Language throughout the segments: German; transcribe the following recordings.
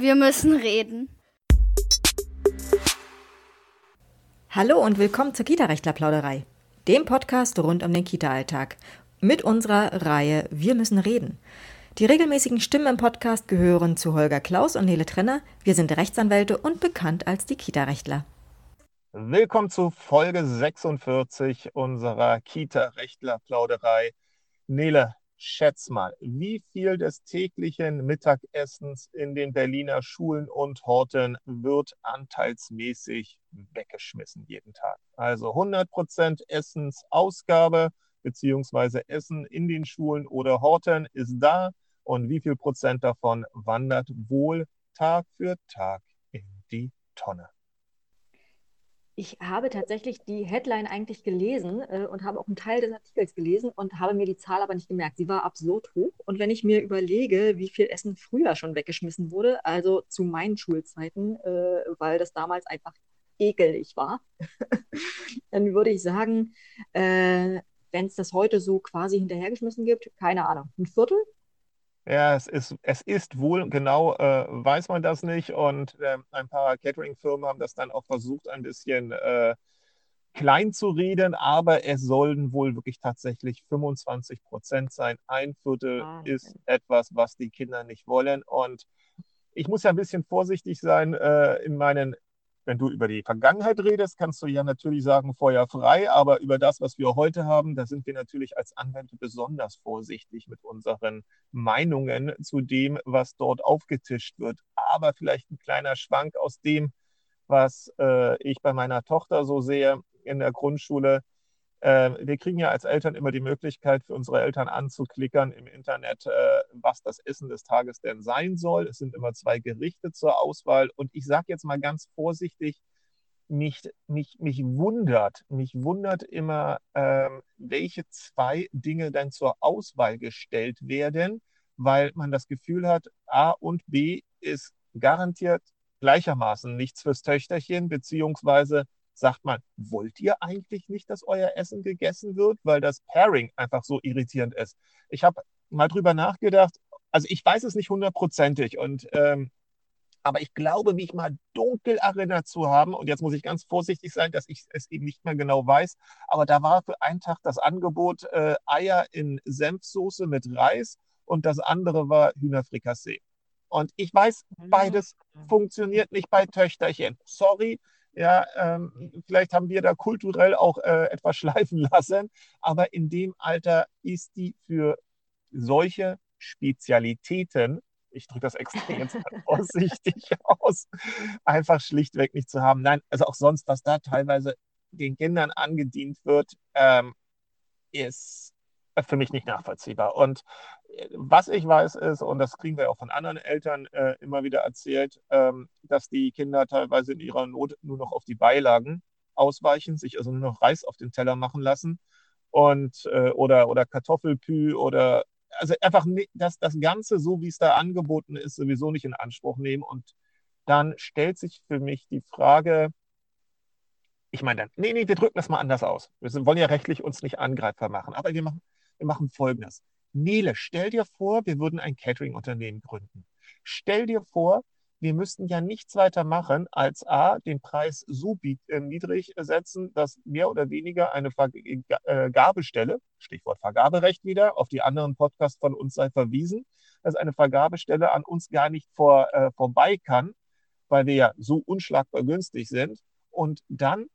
Wir müssen reden. Hallo und willkommen zur Kita-Rechtler-Plauderei, dem Podcast rund um den Kita-Alltag. Mit unserer Reihe Wir müssen reden. Die regelmäßigen Stimmen im Podcast gehören zu Holger Klaus und Nele Trenner. Wir sind Rechtsanwälte und bekannt als die Kita-Rechtler. Willkommen zu Folge 46 unserer Kita-Rechtler-Plauderei. Nele, schätz mal, wie viel des täglichen Mittagessens in den Berliner Schulen und Horten wird anteilsmäßig weggeschmissen jeden Tag? Also 100 Prozent Essensausgabe beziehungsweise Essen in den Schulen oder Horten ist da und wie viel Prozent davon wandert wohl Tag für Tag in die Tonne? Ich habe tatsächlich die Headline eigentlich gelesen äh, und habe auch einen Teil des Artikels gelesen und habe mir die Zahl aber nicht gemerkt. Sie war absurd hoch. Und wenn ich mir überlege, wie viel Essen früher schon weggeschmissen wurde, also zu meinen Schulzeiten, äh, weil das damals einfach ekelig war, dann würde ich sagen, äh, wenn es das heute so quasi hinterhergeschmissen gibt, keine Ahnung, ein Viertel? Ja, es ist, es ist wohl, genau äh, weiß man das nicht. Und äh, ein paar Catering-Firmen haben das dann auch versucht, ein bisschen äh, klein zu reden, aber es sollen wohl wirklich tatsächlich 25 Prozent sein. Ein Viertel ah, okay. ist etwas, was die Kinder nicht wollen. Und ich muss ja ein bisschen vorsichtig sein äh, in meinen wenn du über die Vergangenheit redest, kannst du ja natürlich sagen, Feuer frei, aber über das, was wir heute haben, da sind wir natürlich als Anwälte besonders vorsichtig mit unseren Meinungen zu dem, was dort aufgetischt wird. Aber vielleicht ein kleiner Schwank aus dem, was äh, ich bei meiner Tochter so sehe in der Grundschule. Äh, wir kriegen ja als Eltern immer die Möglichkeit, für unsere Eltern anzuklickern im Internet, äh, was das Essen des Tages denn sein soll. Es sind immer zwei Gerichte zur Auswahl. Und ich sage jetzt mal ganz vorsichtig, mich, mich, mich wundert, mich wundert immer, ähm, welche zwei Dinge dann zur Auswahl gestellt werden, weil man das Gefühl hat, A und B ist garantiert gleichermaßen nichts fürs Töchterchen, beziehungsweise sagt man, wollt ihr eigentlich nicht, dass euer Essen gegessen wird, weil das Pairing einfach so irritierend ist? Ich habe mal drüber nachgedacht, also ich weiß es nicht hundertprozentig und ähm, aber ich glaube, mich mal dunkel erinnert zu haben, und jetzt muss ich ganz vorsichtig sein, dass ich es eben nicht mehr genau weiß, aber da war für einen Tag das Angebot äh, Eier in Senfsoße mit Reis und das andere war Hühnerfrikassee. Und ich weiß, mhm. beides funktioniert nicht bei Töchterchen. Sorry, ja, ähm, vielleicht haben wir da kulturell auch äh, etwas schleifen lassen, aber in dem Alter ist die für solche Spezialitäten, ich drücke das extrem vorsichtig aus, einfach schlichtweg nicht zu haben. Nein, also auch sonst, was da teilweise den Kindern angedient wird, ähm, ist für mich nicht nachvollziehbar. Und was ich weiß ist, und das kriegen wir auch von anderen Eltern äh, immer wieder erzählt, ähm, dass die Kinder teilweise in ihrer Not nur noch auf die Beilagen ausweichen, sich also nur noch Reis auf den Teller machen lassen und äh, oder, oder Kartoffelpü oder also einfach das, das Ganze, so wie es da angeboten ist, sowieso nicht in Anspruch nehmen. Und dann stellt sich für mich die Frage, ich meine dann, nee, nee, wir drücken das mal anders aus. Wir wollen ja rechtlich uns nicht angreifbar machen, aber wir machen, wir machen Folgendes. Nele, stell dir vor, wir würden ein Catering-Unternehmen gründen. Stell dir vor, wir müssten ja nichts weiter machen, als A, den Preis so äh, niedrig setzen, dass mehr oder weniger eine Vergabestelle, äh, Stichwort Vergaberecht wieder, auf die anderen Podcasts von uns sei verwiesen, dass eine Vergabestelle an uns gar nicht vor, äh, vorbei kann, weil wir ja so unschlagbar günstig sind. Und dann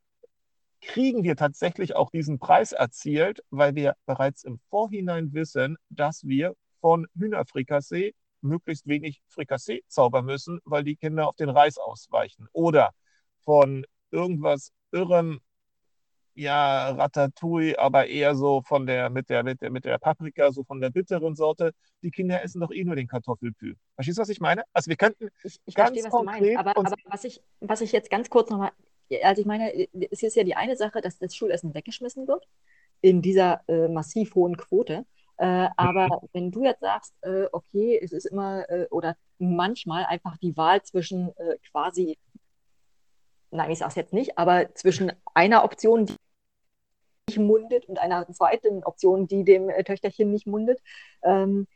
kriegen wir tatsächlich auch diesen Preis erzielt, weil wir bereits im Vorhinein wissen, dass wir von Hühnerfrikassee möglichst wenig Frikassee zaubern müssen, weil die Kinder auf den Reis ausweichen. Oder von irgendwas Irrem, ja, Ratatouille, aber eher so von der, mit der, mit der, mit der Paprika, so von der bitteren Sorte. Die Kinder essen doch eh nur den Kartoffelpü. Verstehst du, was ich meine? Also wir könnten ich, ich ganz verstehe, was konkret du meinst, aber, aber was, ich, was ich jetzt ganz kurz nochmal also ich meine, es ist ja die eine Sache, dass das Schulessen weggeschmissen wird in dieser äh, massiv hohen Quote. Äh, aber wenn du jetzt sagst, äh, okay, es ist immer äh, oder manchmal einfach die Wahl zwischen äh, quasi, nein, ich sage es jetzt nicht, aber zwischen einer Option, die nicht mundet und einer zweiten Option, die dem äh, Töchterchen nicht mundet, ähm,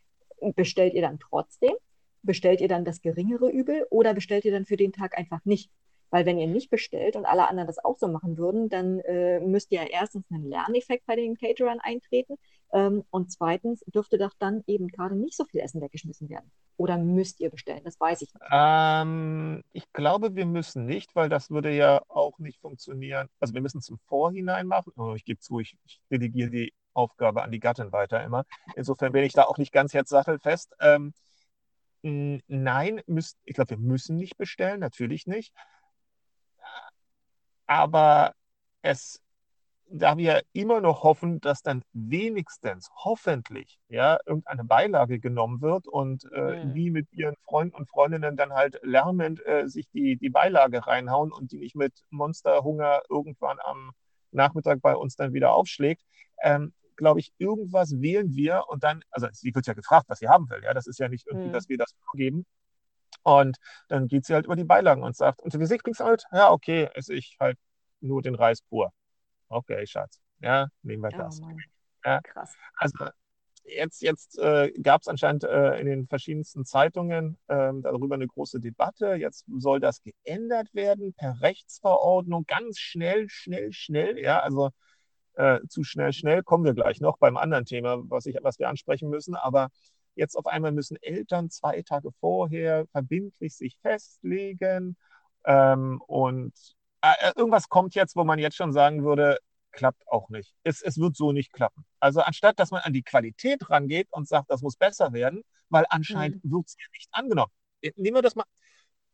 bestellt ihr dann trotzdem? bestellt ihr dann das geringere Übel oder bestellt ihr dann für den Tag einfach nicht? Weil wenn ihr nicht bestellt und alle anderen das auch so machen würden, dann äh, müsst ihr erstens einen Lerneffekt bei den Caterern eintreten ähm, und zweitens dürfte doch dann eben gerade nicht so viel Essen weggeschmissen werden. Oder müsst ihr bestellen? Das weiß ich nicht. Ähm, ich glaube, wir müssen nicht, weil das würde ja auch nicht funktionieren. Also wir müssen es im Vorhinein machen. Oh, ich gebe zu, ich, ich delegiere die Aufgabe an die Gattin weiter immer. Insofern bin ich da auch nicht ganz jetzt sattelfest. Ähm, nein, müsst, ich glaube, wir müssen nicht bestellen, natürlich nicht aber es, da wir immer noch hoffen, dass dann wenigstens, hoffentlich, ja, irgendeine Beilage genommen wird und äh, mhm. die mit ihren Freunden und Freundinnen dann halt lärmend äh, sich die, die Beilage reinhauen und die nicht mit Monsterhunger irgendwann am Nachmittag bei uns dann wieder aufschlägt, ähm, glaube ich, irgendwas wählen wir und dann, also sie wird ja gefragt, was sie haben will, ja, das ist ja nicht irgendwie, mhm. dass wir das vorgeben, und dann geht sie halt über die Beilagen und sagt, und wie sie kriegst du halt, ja, okay, esse ich halt nur den Reis pur. Okay, Schatz. Ja, nehmen wir oh das. Oh ja, Krass. Also jetzt, jetzt äh, gab es anscheinend äh, in den verschiedensten Zeitungen äh, darüber eine große Debatte. Jetzt soll das geändert werden per Rechtsverordnung, ganz schnell, schnell, schnell. Ja, also äh, zu schnell, schnell kommen wir gleich noch beim anderen Thema, was, ich, was wir ansprechen müssen. Aber Jetzt auf einmal müssen Eltern zwei Tage vorher verbindlich sich festlegen. Ähm, und äh, äh, irgendwas kommt jetzt, wo man jetzt schon sagen würde, klappt auch nicht. Es, es wird so nicht klappen. Also anstatt, dass man an die Qualität rangeht und sagt, das muss besser werden, weil anscheinend mhm. wird es ja nicht angenommen. Äh, nehmen wir das mal.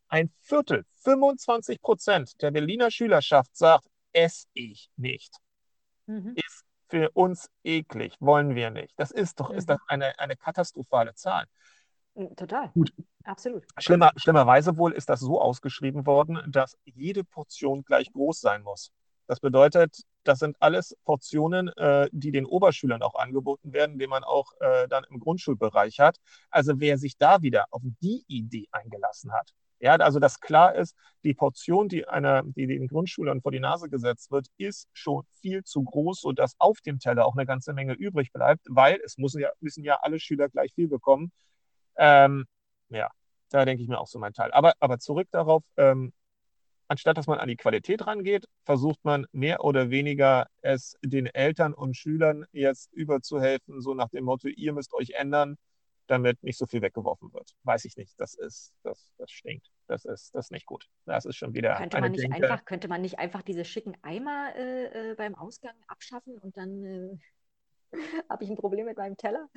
Ein Viertel, 25 Prozent der Berliner Schülerschaft sagt, esse ich nicht. Mhm. Ist für uns eklig, wollen wir nicht. Das ist doch, mhm. ist das eine, eine katastrophale Zahl. Total. Gut. Absolut. Schlimmer, schlimmerweise wohl ist das so ausgeschrieben worden, dass jede Portion gleich groß sein muss. Das bedeutet, das sind alles Portionen, äh, die den Oberschülern auch angeboten werden, die man auch äh, dann im Grundschulbereich hat. Also wer sich da wieder auf die Idee eingelassen hat, ja, also dass klar ist, die Portion, die, einer, die den Grundschülern vor die Nase gesetzt wird, ist schon viel zu groß, sodass auf dem Teller auch eine ganze Menge übrig bleibt, weil es müssen ja, müssen ja alle Schüler gleich viel bekommen. Ähm, ja, da denke ich mir auch so mein Teil. Aber, aber zurück darauf, ähm, anstatt dass man an die Qualität rangeht, versucht man mehr oder weniger es den Eltern und Schülern jetzt überzuhelfen, so nach dem Motto, ihr müsst euch ändern, damit nicht so viel weggeworfen wird. Weiß ich nicht. Das ist, das, das stinkt. Das ist, das ist nicht gut. Das ist schon wieder. Könnte man, nicht einfach, könnte man nicht einfach diese schicken Eimer äh, äh beim Ausgang abschaffen und dann äh, habe ich ein Problem mit meinem Teller?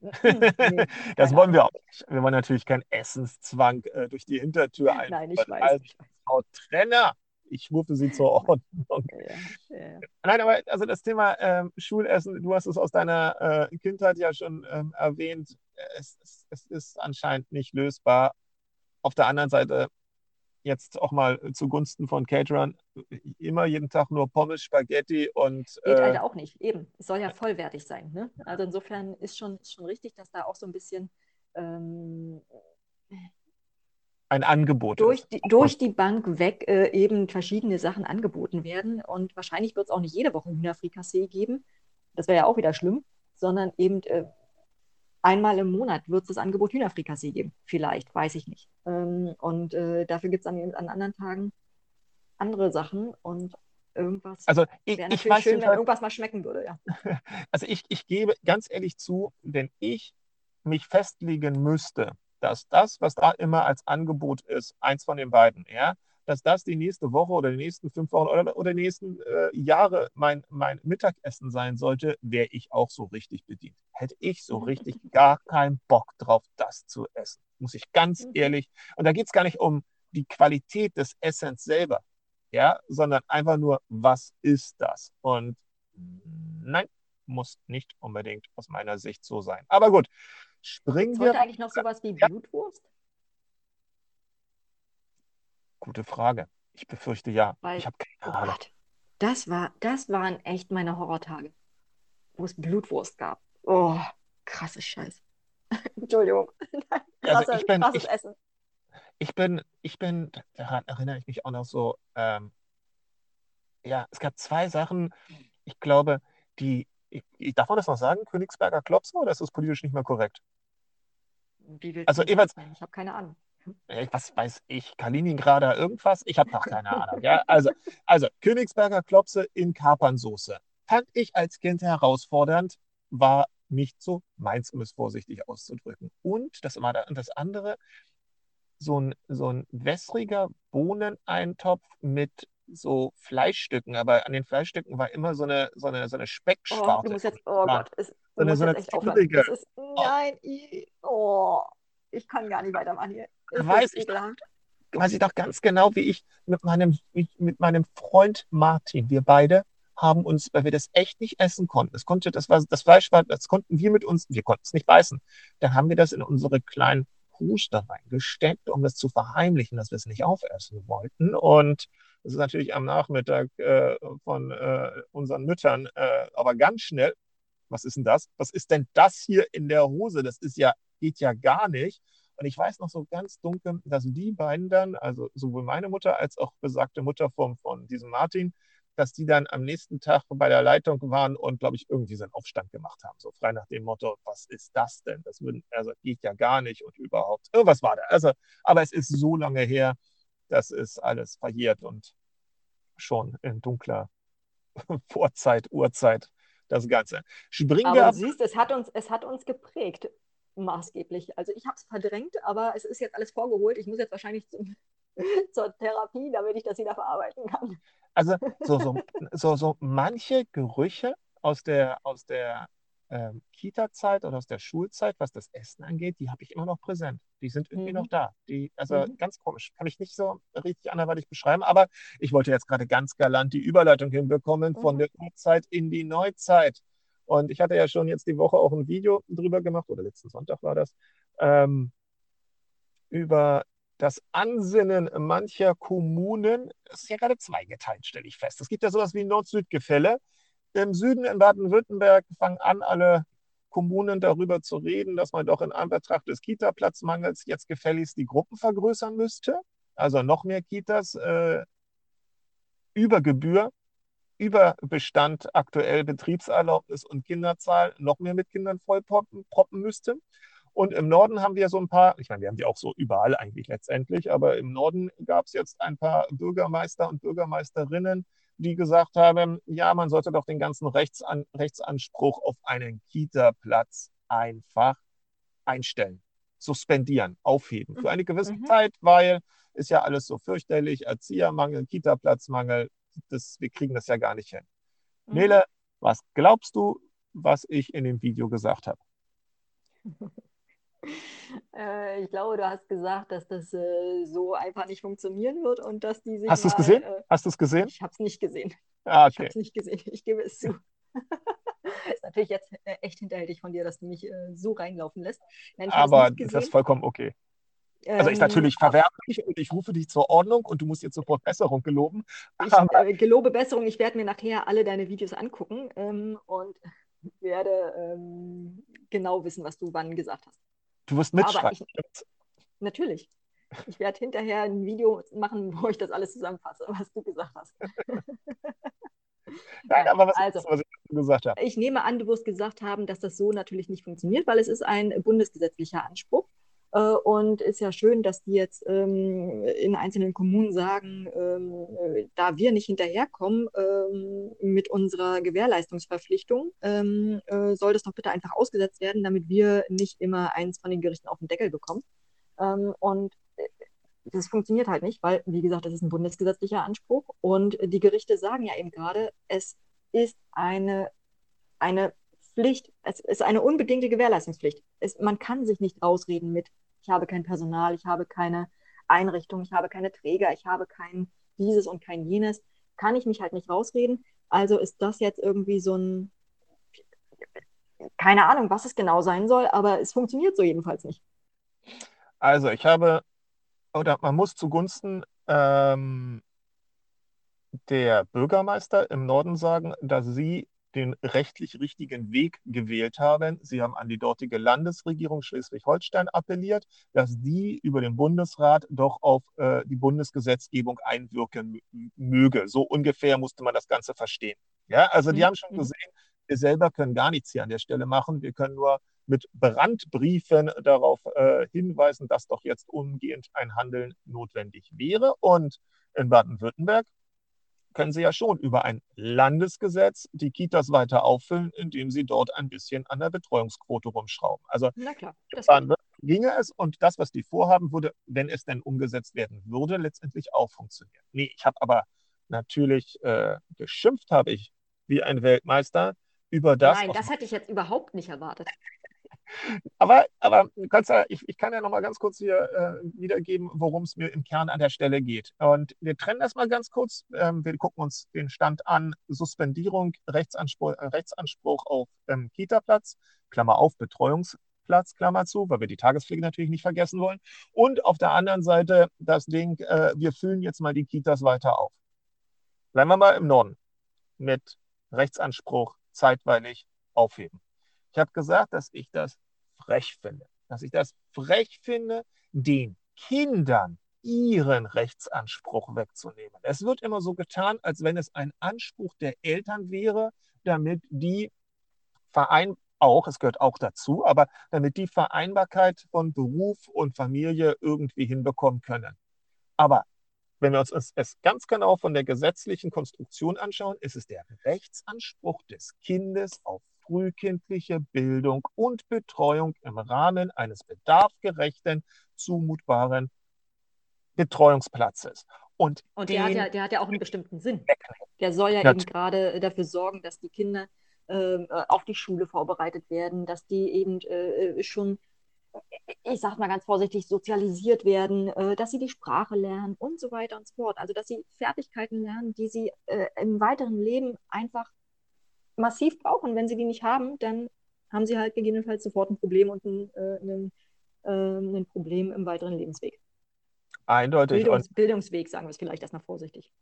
nee, das wollen wir auch nicht. Wir wollen natürlich keinen Essenszwang äh, durch die Hintertür ein. Nein, ich weiß. Ich weiß. Trenner ich rufe sie zur Ordnung. Ja, ja. Nein, aber also das Thema ähm, Schulessen, du hast es aus deiner äh, Kindheit ja schon ähm, erwähnt, es, es, es, ist anscheinend nicht lösbar. Auf der anderen Seite, jetzt auch mal zugunsten von Caterern, immer jeden Tag nur Pommes, Spaghetti und. Geht äh, halt auch nicht, eben. Es soll ja vollwertig sein. Ne? Also insofern ist schon, ist schon richtig, dass da auch so ein bisschen. Ähm, ein Angebot durch die, durch die Bank weg äh, eben verschiedene Sachen angeboten werden. Und wahrscheinlich wird es auch nicht jede Woche Hühnerfrikassee geben. Das wäre ja auch wieder schlimm, sondern eben äh, einmal im Monat wird es das Angebot Hühnerfrikassee geben. Vielleicht, weiß ich nicht. Ähm, und äh, dafür gibt es an, an anderen Tagen andere Sachen und irgendwas. Also ich, wäre natürlich schön, wenn irgendwas mal schmecken würde, ja. Also ich, ich gebe ganz ehrlich zu, wenn ich mich festlegen müsste, dass das, was da immer als Angebot ist, eins von den beiden, ja, dass das die nächste Woche oder die nächsten fünf Wochen oder, oder die nächsten äh, Jahre mein, mein Mittagessen sein sollte, wäre ich auch so richtig bedient. Hätte ich so richtig gar keinen Bock drauf, das zu essen. Muss ich ganz mhm. ehrlich. Und da geht es gar nicht um die Qualität des Essens selber, ja, sondern einfach nur, was ist das? Und nein, muss nicht unbedingt aus meiner Sicht so sein. Aber gut, Springen Ist wir. heute eigentlich noch sowas wie Blutwurst? Gute Frage. Ich befürchte ja. Weil, ich habe keine oh Ahnung. Gott, das, war, das waren echt meine Horrortage, wo es Blutwurst gab. Oh, krasses Scheiß. Entschuldigung. also ich bin, krasses ich, Essen. Ich bin, ich bin, daran erinnere ich mich auch noch so, ähm, ja, es gab zwei Sachen, ich glaube, die ich, darf man das noch sagen, Königsberger Klopse, oder ist das politisch nicht mehr korrekt? Also jeweils? Ich habe keine Ahnung. Äh, was weiß ich, Kaliningrader irgendwas? Ich habe noch keine Ahnung. Ja? Also, also Königsberger Klopse in Kapernsoße. Fand ich als Kind herausfordernd, war nicht so meins, um es vorsichtig auszudrücken. Und das, das andere, so ein, so ein wässriger Bohneneintopf mit so Fleischstücken, aber an den Fleischstücken war immer so eine, so eine, so eine Oh, du Speckschwarte. musst jetzt, oh. Gott, es, So eine, so jetzt eine echt aufhören. ist, nein, oh, ich kann gar nicht weitermachen hier. Es Weiß ich doch. ekelhaft. weiß ich doch ganz genau, wie ich mit meinem, mit meinem Freund Martin, wir beide haben uns, weil wir das echt nicht essen konnten. Das konnte, das war, das Fleisch war, das konnten wir mit uns, wir konnten es nicht beißen. Dann haben wir das in unsere kleinen Kruste reingesteckt, um es zu verheimlichen, dass wir es nicht aufessen wollten. Und das ist natürlich am Nachmittag äh, von äh, unseren Müttern, äh, aber ganz schnell. Was ist denn das? Was ist denn das hier in der Hose? Das ist ja, geht ja gar nicht. Und ich weiß noch so ganz dunkel, dass die beiden dann, also sowohl meine Mutter als auch besagte Mutter von, von diesem Martin, dass die dann am nächsten Tag bei der Leitung waren und, glaube ich, irgendwie so einen Aufstand gemacht haben. So frei nach dem Motto, was ist das denn? Das würden, also geht ja gar nicht und überhaupt. Irgendwas war da. Also, aber es ist so lange her, das ist alles verjährt und schon in dunkler Vorzeit, Urzeit das Ganze. Springen Aber wir du siehst, es hat uns, es hat uns geprägt, maßgeblich. Also ich habe es verdrängt, aber es ist jetzt alles vorgeholt. Ich muss jetzt wahrscheinlich zum, zur Therapie, damit ich das wieder verarbeiten kann. Also so, so, so, so manche Gerüche aus der, aus der ähm, Kita-Zeit oder aus der Schulzeit, was das Essen angeht, die habe ich immer noch präsent. Die sind irgendwie Mhm. noch da. Die, also Mhm. ganz komisch. Kann ich nicht so richtig anderweitig beschreiben, aber ich wollte jetzt gerade ganz galant die Überleitung hinbekommen von Mhm. der Urzeit in die Neuzeit. Und ich hatte ja schon jetzt die Woche auch ein Video drüber gemacht, oder letzten Sonntag war das, ähm, über das Ansinnen mancher Kommunen. Es ist ja gerade zweigeteilt, stelle ich fest. Es gibt ja sowas wie Nord-Süd-Gefälle. Im Süden in Baden-Württemberg fangen an, alle Kommunen darüber zu reden, dass man doch in Anbetracht des Kita-Platzmangels jetzt gefälligst die Gruppen vergrößern müsste. Also noch mehr Kitas äh, über Gebühr, über Bestand, aktuell Betriebserlaubnis und Kinderzahl noch mehr mit Kindern vollproppen proppen müsste. Und im Norden haben wir so ein paar, ich meine, wir haben die auch so überall eigentlich letztendlich, aber im Norden gab es jetzt ein paar Bürgermeister und Bürgermeisterinnen, die gesagt haben, ja, man sollte doch den ganzen Rechtsan Rechtsanspruch auf einen Kita-Platz einfach einstellen, suspendieren, aufheben für eine gewisse Mhm. Zeit, weil ist ja alles so fürchterlich, Erziehermangel, Kita-Platzmangel, das, wir kriegen das ja gar nicht hin. Mhm. Nele, was glaubst du, was ich in dem Video gesagt habe? Äh, ich glaube, du hast gesagt, dass das äh, so einfach nicht funktionieren wird und dass die sich Hast du es gesehen? Äh, Hast du es gesehen? ich habe es nicht gesehen. Ah, Ich habe okay. es nicht gesehen. Ich gebe es zu. Ist natürlich jetzt äh, echt hinterhältig von dir, dass du mich äh, so reinlaufen lässt. Nein, Aber das ist vollkommen okay. Also ich Ähm, natürlich verwerfe dich und ich rufe dich zur Ordnung und du musst jetzt sofort Besserung geloben. Ich äh, gelobe Besserung. Ich werde mir nachher alle deine Videos angucken ähm, und werde ähm, genau wissen, was du wann gesagt hast. du wirst mitschreiben. ich, natürlich. Ich werde hinterher ein Video machen, wo ich das alles zusammenfasse, was du gesagt hast. Nein, aber was also, was ich gesagt habe? ich nehme an, du wirst gesagt haben, dass das so natürlich nicht funktioniert, weil es ist ein bundesgesetzlicher Anspruch. Äh, Und ist ja schön, dass die jetzt ähm, in einzelnen Kommunen sagen, ähm, äh, da wir nicht hinterherkommen ähm, mit unserer Gewährleistungsverpflichtung, ähm, äh, soll das doch bitte einfach ausgesetzt werden, damit wir nicht immer eins von den Gerichten auf den Deckel bekommen. Ähm, und äh, das funktioniert halt nicht, weil, wie gesagt, das ist ein bundesgesetzlicher Anspruch. Und die Gerichte sagen ja eben gerade, es ist eine, eine Pflicht, es ist eine unbedingte Gewährleistungspflicht. Es, man kann sich nicht rausreden mit, ich habe kein Personal, ich habe keine Einrichtung, ich habe keine Träger, ich habe kein dieses und kein jenes. Kann ich mich halt nicht rausreden. Also ist das jetzt irgendwie so ein, keine Ahnung, was es genau sein soll, aber es funktioniert so jedenfalls nicht. Also ich habe, oder man muss zugunsten ähm, der Bürgermeister im Norden sagen, dass sie den rechtlich richtigen Weg gewählt haben. Sie haben an die dortige Landesregierung Schleswig-Holstein appelliert, dass die über den Bundesrat doch auf äh, die Bundesgesetzgebung einwirken möge. So ungefähr musste man das Ganze verstehen. Ja, also die Mhm. haben schon gesehen, wir selber können gar nichts hier an der Stelle machen. Wir können nur mit Brandbriefen darauf äh, hinweisen, dass doch jetzt umgehend ein Handeln notwendig wäre. Und in Baden-Württemberg können Sie ja schon über ein Landesgesetz die Kitas weiter auffüllen, indem Sie dort ein bisschen an der Betreuungsquote rumschrauben. Also Na klar, das dann ginge es und das, was die vorhaben, würde, wenn es denn umgesetzt werden würde, letztendlich auch funktionieren. Nee, ich habe aber natürlich äh, geschimpft, habe ich wie ein Weltmeister über das. Nein, das hätte ich jetzt überhaupt nicht erwartet. Aber, aber ja, ich, ich kann ja noch mal ganz kurz hier äh, wiedergeben, worum es mir im Kern an der Stelle geht. Und wir trennen das mal ganz kurz. Ähm, wir gucken uns den Stand an. Suspendierung, Rechtsanspruch, äh, Rechtsanspruch auf ähm, Kita-Platz, Klammer auf, Betreuungsplatz, Klammer zu, weil wir die Tagespflege natürlich nicht vergessen wollen. Und auf der anderen Seite das Ding, äh, wir füllen jetzt mal die Kitas weiter auf. Bleiben wir mal im Norden mit Rechtsanspruch zeitweilig aufheben. Ich habe gesagt, dass ich das frech finde. Dass ich das frech finde, den Kindern ihren Rechtsanspruch wegzunehmen. Es wird immer so getan, als wenn es ein Anspruch der Eltern wäre, damit die Verein auch, es gehört auch dazu, aber damit die Vereinbarkeit von Beruf und Familie irgendwie hinbekommen können. Aber wenn wir uns es ganz genau von der gesetzlichen Konstruktion anschauen, ist es der Rechtsanspruch des Kindes auf frühkindliche Bildung und Betreuung im Rahmen eines bedarfgerechten, zumutbaren Betreuungsplatzes. Und, und der, hat ja, der hat ja auch einen bestimmten Sinn. Der soll ja eben gerade dafür sorgen, dass die Kinder ähm, äh, auf die Schule vorbereitet werden, dass die eben äh, schon, ich sag mal ganz vorsichtig, sozialisiert werden, äh, dass sie die Sprache lernen und so weiter und so fort. Also dass sie Fertigkeiten lernen, die sie äh, im weiteren Leben einfach massiv brauchen. Wenn sie die nicht haben, dann haben sie halt gegebenenfalls sofort ein Problem und ein, äh, ein, äh, ein Problem im weiteren Lebensweg. Eindeutig. Bildungs Bildungsweg, sagen wir es vielleicht erstmal vorsichtig.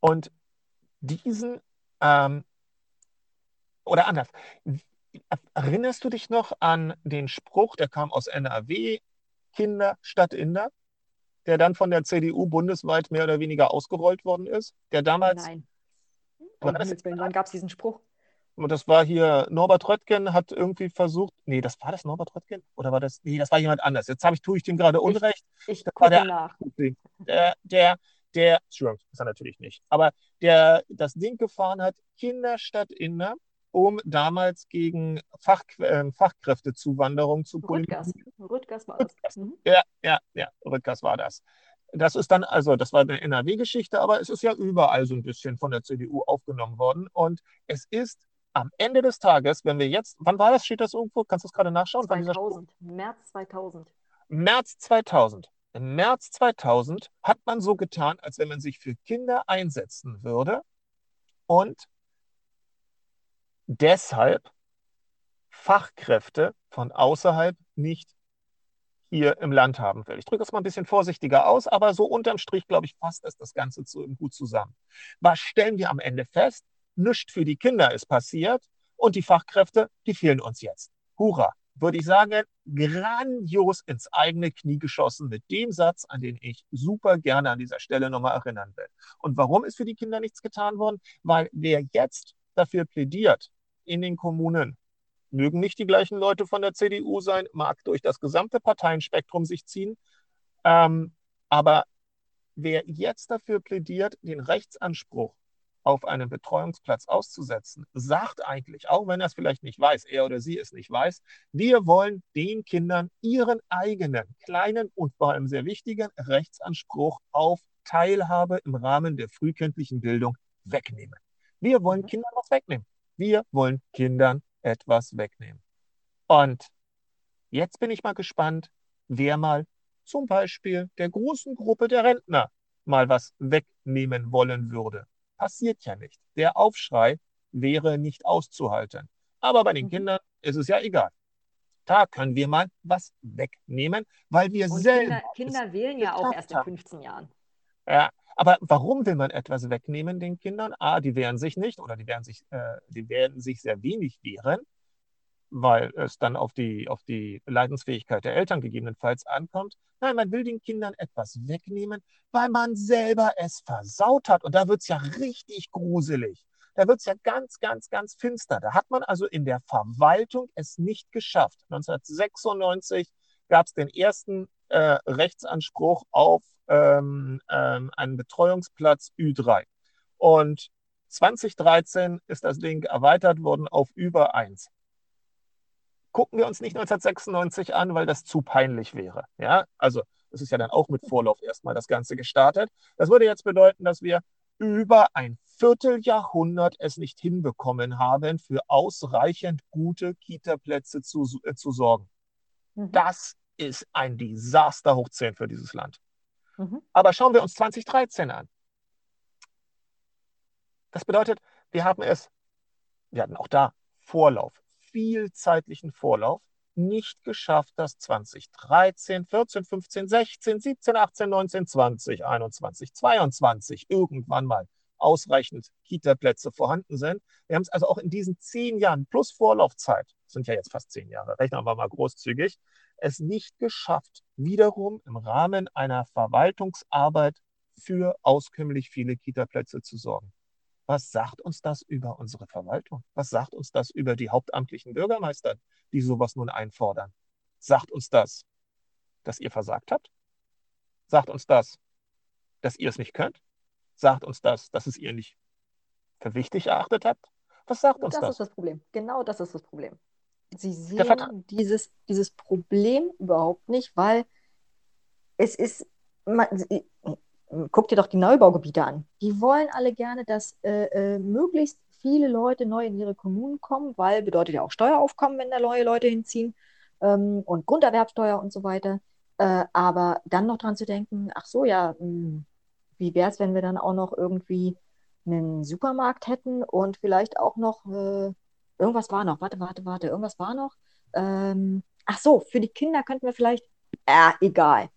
Und diesen, ähm, oder anders, erinnerst du dich noch an den Spruch, der kam aus NRW, Kinder statt Inder, der dann von der CDU bundesweit mehr oder weniger ausgerollt worden ist, der damals Nein. Um wann gab es diesen Spruch? Das war hier, Norbert Röttgen hat irgendwie versucht, nee, das war das Norbert Röttgen? Oder war das, nee, das war jemand anders. Jetzt habe ich, tue ich dem gerade Unrecht. Ich, ich gucke der, nach. Der, der, der, Entschuldigung, ist er natürlich nicht, aber der das Ding gefahren hat, Kinder statt Inder, um damals gegen Fach, äh, Fachkräftezuwanderung zu Rüttgers. Rüttgers war das. Mhm. Ja, ja, ja, Rüttgers war das. Das ist dann, also das war eine NRW-Geschichte, aber es ist ja überall so ein bisschen von der CDU aufgenommen worden. Und es ist am Ende des Tages, wenn wir jetzt, wann war das? Steht das irgendwo? Kannst du es gerade nachschauen? 2000, März 2000. März 2000. Im März 2000 hat man so getan, als wenn man sich für Kinder einsetzen würde und deshalb Fachkräfte von außerhalb nicht hier im Land haben will. Ich drücke es mal ein bisschen vorsichtiger aus, aber so unterm Strich, glaube ich, passt es das Ganze zu, gut zusammen. Was stellen wir am Ende fest? Nichts für die Kinder ist passiert und die Fachkräfte, die fehlen uns jetzt. Hurra! Würde ich sagen, grandios ins eigene Knie geschossen mit dem Satz, an den ich super gerne an dieser Stelle nochmal erinnern will. Und warum ist für die Kinder nichts getan worden? Weil wer jetzt dafür plädiert, in den Kommunen mögen nicht die gleichen Leute von der CDU sein, mag durch das gesamte Parteienspektrum sich ziehen. Ähm, aber wer jetzt dafür plädiert, den Rechtsanspruch auf einen Betreuungsplatz auszusetzen, sagt eigentlich, auch wenn er es vielleicht nicht weiß, er oder sie es nicht weiß, wir wollen den Kindern ihren eigenen kleinen und vor allem sehr wichtigen Rechtsanspruch auf Teilhabe im Rahmen der frühkindlichen Bildung wegnehmen. Wir wollen mhm. Kindern was wegnehmen. Wir wollen Kindern etwas wegnehmen. Und jetzt bin ich mal gespannt, wer mal zum Beispiel der großen Gruppe der Rentner mal was wegnehmen wollen würde. Passiert ja nicht. Der Aufschrei wäre nicht auszuhalten. Aber bei den mhm. Kindern ist es ja egal. Da können wir mal was wegnehmen, weil wir Und selber. Kinder, Kinder wählen ja auch erst in 15 Jahren. Ja, aber warum will man etwas wegnehmen den Kindern? A, die wehren sich nicht oder die werden sich, äh, die werden sich sehr wenig wehren, weil es dann auf die, auf die Leidensfähigkeit der Eltern gegebenenfalls ankommt. Nein, man will den Kindern etwas wegnehmen, weil man selber es versaut hat. Und da wird es ja richtig gruselig. da wird es ja ganz, ganz, ganz finster. Da hat man also in der Verwaltung es nicht geschafft. 1996 gab es den ersten äh, Rechtsanspruch auf ähm, ähm, einen Betreuungsplatz Ü3. Und 2013 ist das Ding erweitert worden auf über 1 gucken wir uns nicht 1996 an, weil das zu peinlich wäre. Ja, also das ist ja dann auch mit Vorlauf erstmal das Ganze gestartet. Das würde jetzt bedeuten, dass wir über ein Vierteljahrhundert es nicht hinbekommen haben, für ausreichend gute Kita-Plätze zu, äh, zu sorgen. Mhm. Das ist ein Desaster hoch 10 für dieses Land. Mhm. Aber schauen wir uns 2013 an. Das bedeutet, wir haben es, wir hatten auch da Vorlauf, viel zeitlichen Vorlauf nicht geschafft, das 2013, 14, 15, 16, 17, 18, 19, 20, 21, 22 irgendwann mal ausreichend Kita-Plätze vorhanden sind. Wir haben es also auch in diesen zehn Jahren plus Vorlaufzeit, sind ja jetzt fast zehn Jahre, rechnen wir mal großzügig, es nicht geschafft, wiederum im Rahmen einer Verwaltungsarbeit für auskömmlich viele Kita-Plätze zu sorgen. Was sagt uns das über unsere Verwaltung? Was sagt uns das über die hauptamtlichen Bürgermeister, die sowas nun einfordern? Sagt uns das, dass ihr versagt habt? Sagt uns das, dass ihr es nicht könnt? Sagt uns das, dass es ihr nicht für wichtig erachtet habt? Was sagt uns das? Das ist das Problem. Genau das ist das Problem. Sie sehen dieses, dieses Problem überhaupt nicht, weil es ist, man, guck dir doch die Neubaugebiete an. Die wollen alle gerne, dass äh, äh, möglichst viele Leute neu in ihre Kommunen kommen, weil bedeutet ja auch Steueraufkommen, wenn da neue Leute hinziehen ähm, und Grunderwerbsteuer und so weiter. Äh, aber dann noch dran zu denken, ach so, ja, mh, hm, wie wäre es, wenn wir dann auch noch irgendwie einen Supermarkt hätten und vielleicht auch noch, äh, irgendwas war noch, warte, warte, warte, irgendwas war noch. Ähm, ach so, für die Kinder könnten wir vielleicht, äh, egal,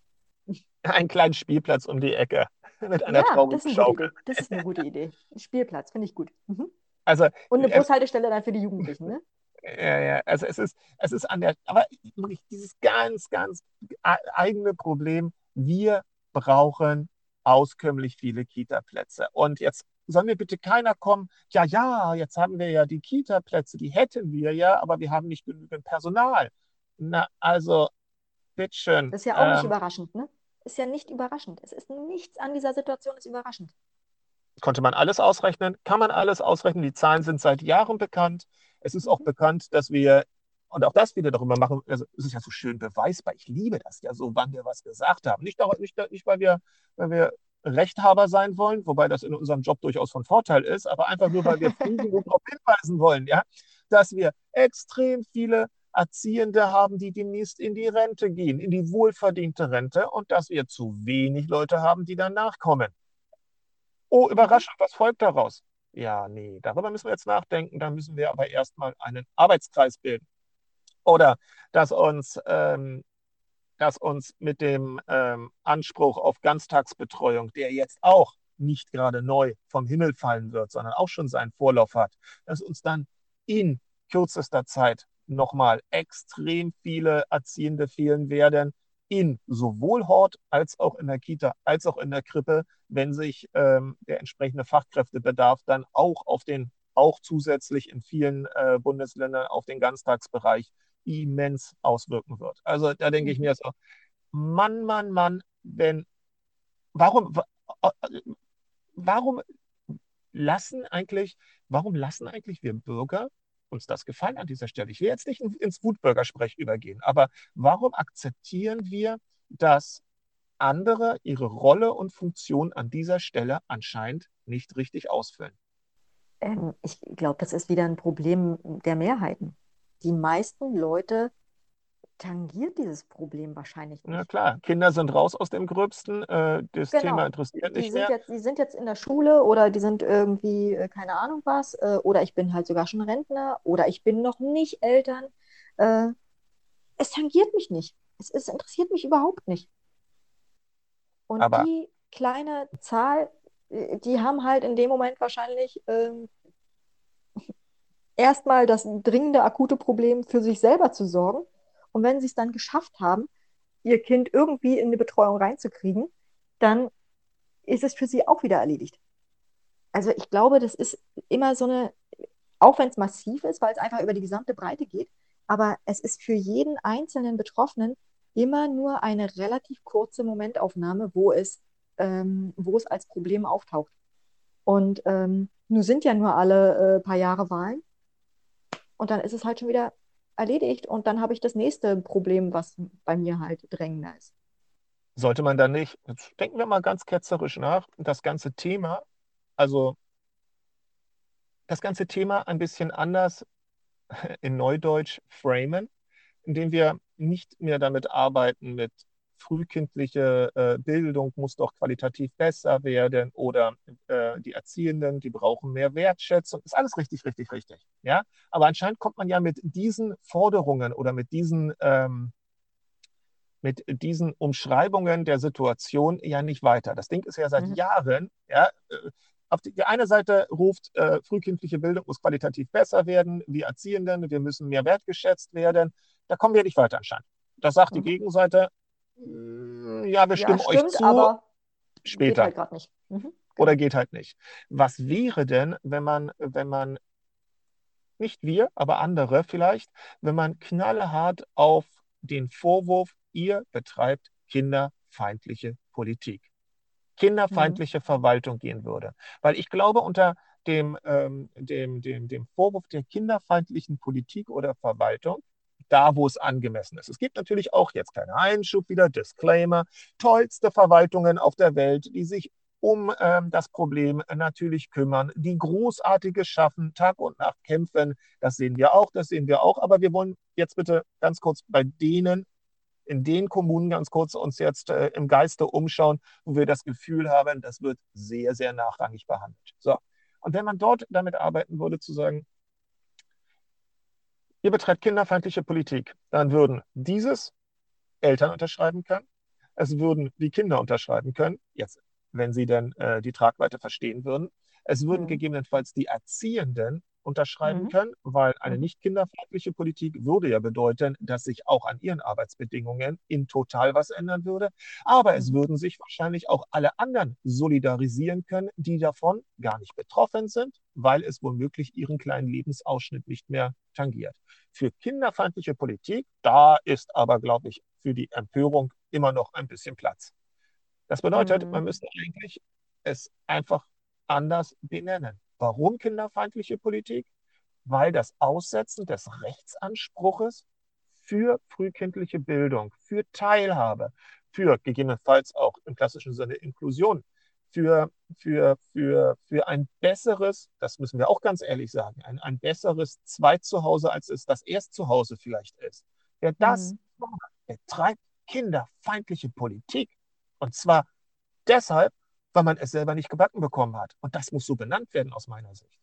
einen kleinen Spielplatz um die Ecke mit einer ja, traurigen Schaukel. Das ist eine gute Idee. Ein Spielplatz, finde ich gut. Mhm. Also, Und eine Bushaltestelle dann für die Jugendlichen, ne? Ja, ja, also es ist, es ist an der, aber dieses ganz, ganz eigene Problem, wir brauchen auskömmlich viele Kita-Plätze. Und jetzt soll mir bitte keiner kommen, ja, ja, jetzt haben wir ja die Kita-Plätze, die hätten wir ja, aber wir haben nicht genügend Personal. Na, also, bitteschön. Das ist ja auch ähm, nicht überraschend, ne? ist ja nicht überraschend. Es ist nichts an dieser Situation ist überraschend. Konnte man alles ausrechnen? Kann man alles ausrechnen? Die Zahlen sind seit Jahren bekannt. Es ist auch mhm. bekannt, dass wir, und auch das wieder darüber machen, also es ist ja so schön beweisbar. Ich liebe das ja so, wann wir was gesagt haben. Nicht, nicht, nicht weil, wir, weil wir Rechthaber sein wollen, wobei das in unserem Job durchaus von Vorteil ist, aber einfach nur, weil wir früh darauf hinweisen wollen, ja, dass wir extrem viele Erziehende haben, die demnächst in die Rente gehen, in die wohlverdiente Rente und dass wir zu wenig Leute haben, die danach kommen. Oh, Überraschung, was folgt daraus? Ja, nee, darüber müssen wir jetzt nachdenken. Da müssen wir aber erstmal einen Arbeitskreis bilden. Oder dass uns, ähm, dass uns mit dem ähm, Anspruch auf Ganztagsbetreuung, der jetzt auch nicht gerade neu vom Himmel fallen wird, sondern auch schon seinen Vorlauf hat, dass uns dann in kürzester Zeit nochmal extrem viele Erziehende fehlen werden, in sowohl Hort als auch in der Kita, als auch in der Krippe, wenn sich ähm, der entsprechende Fachkräftebedarf dann auch auf den, auch zusätzlich in vielen äh, Bundesländern auf den Ganztagsbereich immens auswirken wird. Also da denke ich mir so, Mann, Mann, Mann, wenn, warum, warum lassen eigentlich, warum lassen eigentlich wir Bürger uns das gefallen an dieser Stelle. Ich will jetzt nicht ins Wutbürgersprech übergehen, aber warum akzeptieren wir, dass andere ihre Rolle und Funktion an dieser Stelle anscheinend nicht richtig ausfüllen? Ähm, ich glaube, das ist wieder ein Problem der Mehrheiten. Die meisten Leute tangiert dieses Problem wahrscheinlich nicht. Na klar, Kinder sind raus aus dem Gröbsten, äh, das genau. Thema interessiert die nicht mehr. Jetzt, die sind jetzt in der Schule oder die sind irgendwie, äh, keine Ahnung was, äh, oder ich bin halt sogar schon Rentner oder ich bin noch nicht Eltern. Äh, es tangiert mich nicht. Es, es, interessiert mich überhaupt nicht. Und Aber die kleine Zahl, äh, die haben halt in dem Moment wahrscheinlich ähm, erstmal das dringende, akute Problem für sich selber zu sorgen und wenn sie es dann geschafft haben, ihr Kind irgendwie in eine Betreuung reinzukriegen, dann ist es für sie auch wieder erledigt. also ich glaube, das ist immer so eine, auch wenn es massiv ist, weil es einfach über die gesamte Breite geht, aber es ist für jeden einzelnen Betroffenen immer nur eine relativ kurze Momentaufnahme, wo es, ähm, wo es als Problem auftaucht. Und ähm, nun sind ja nur alle äh, paar Jahre Wahlen. Und dann ist es halt schon wieder erledigt. Und dann habe ich das nächste Problem, was bei mir halt drängender ist. Sollte man dann nicht, denken wir mal ganz ketzerisch nach, das ganze Thema, also das ganze Thema ein bisschen anders in Neudeutsch framen, indem wir nicht mehr damit arbeiten mit frühkindliche äh, Bildung muss doch qualitativ besser werden oder äh, die Erziehenden, die brauchen mehr Wertschätzung. Ist alles richtig, richtig, richtig. Ja? Aber anscheinend kommt man ja mit diesen Forderungen oder mit diesen, ähm, mit diesen Umschreibungen der Situation ja nicht weiter. Das Ding ist ja seit mhm. Jahren, ja, äh, auf die, die eine Seite ruft, äh, frühkindliche Bildung muss qualitativ besser werden, wir Erziehenden, wir müssen mehr wertgeschätzt werden. Da kommen wir nicht weiter anscheinend. Das sagt mhm. die Gegenseite, hm, ja, wir stimmen ja, stimmt, euch zu. Aber später. Geht halt nicht. Mhm. Oder geht halt nicht. Was wäre denn, wenn man, wenn man, nicht wir, aber andere vielleicht, wenn man knallhart auf den Vorwurf, ihr betreibt kinderfeindliche Politik, kinderfeindliche mhm. Verwaltung gehen würde. Weil ich glaube, unter dem, ähm, dem, dem, dem Vorwurf der kinderfeindlichen Politik oder Verwaltung da, wo es angemessen ist. Es gibt natürlich auch jetzt keinen Einschub wieder, Disclaimer, tollste Verwaltungen auf der Welt, die sich um ähm, das Problem natürlich kümmern, die Großartiges schaffen, Tag und Nacht kämpfen. Das sehen wir auch, das sehen wir auch. Aber wir wollen jetzt bitte ganz kurz bei denen, in den Kommunen ganz kurz uns jetzt äh, im Geiste umschauen, wo wir das Gefühl haben, das wird sehr, sehr nachrangig behandelt. So. Und wenn man dort damit arbeiten würde, zu sagen, ihr betreibt kinderfeindliche Politik, dann würden dieses Eltern unterschreiben können, es würden die Kinder unterschreiben können, jetzt, wenn sie denn äh, die Tragweite verstehen würden, es würden mhm. gegebenenfalls die Erziehenden unterschreiben mhm. können, weil eine mhm. nicht kinderfreundliche Politik würde ja bedeuten, dass sich auch an ihren Arbeitsbedingungen in total was ändern würde. Aber es mhm. würden sich wahrscheinlich auch alle anderen solidarisieren können, die davon gar nicht betroffen sind, weil es womöglich ihren kleinen Lebensausschnitt nicht mehr tangiert. Für kinderfeindliche Politik, da ist aber, glaube ich, für die Empörung immer noch ein bisschen Platz. Das bedeutet, man mhm. müsste eigentlich es einfach anders benennen. Warum kinderfeindliche Politik? Weil das Aussetzen des Rechtsanspruches für frühkindliche Bildung, für Teilhabe, für gegebenenfalls auch im klassischen Sinne Inklusion, für, für, für, für ein besseres, das müssen wir auch ganz ehrlich sagen, ein, ein besseres Zweitzuhause, als es das Erstzuhause vielleicht ist. Wer das mhm. betreibt kinderfeindliche Politik. Und zwar deshalb, weil man es selber nicht gebacken bekommen hat. Und das muss so benannt werden aus meiner Sicht.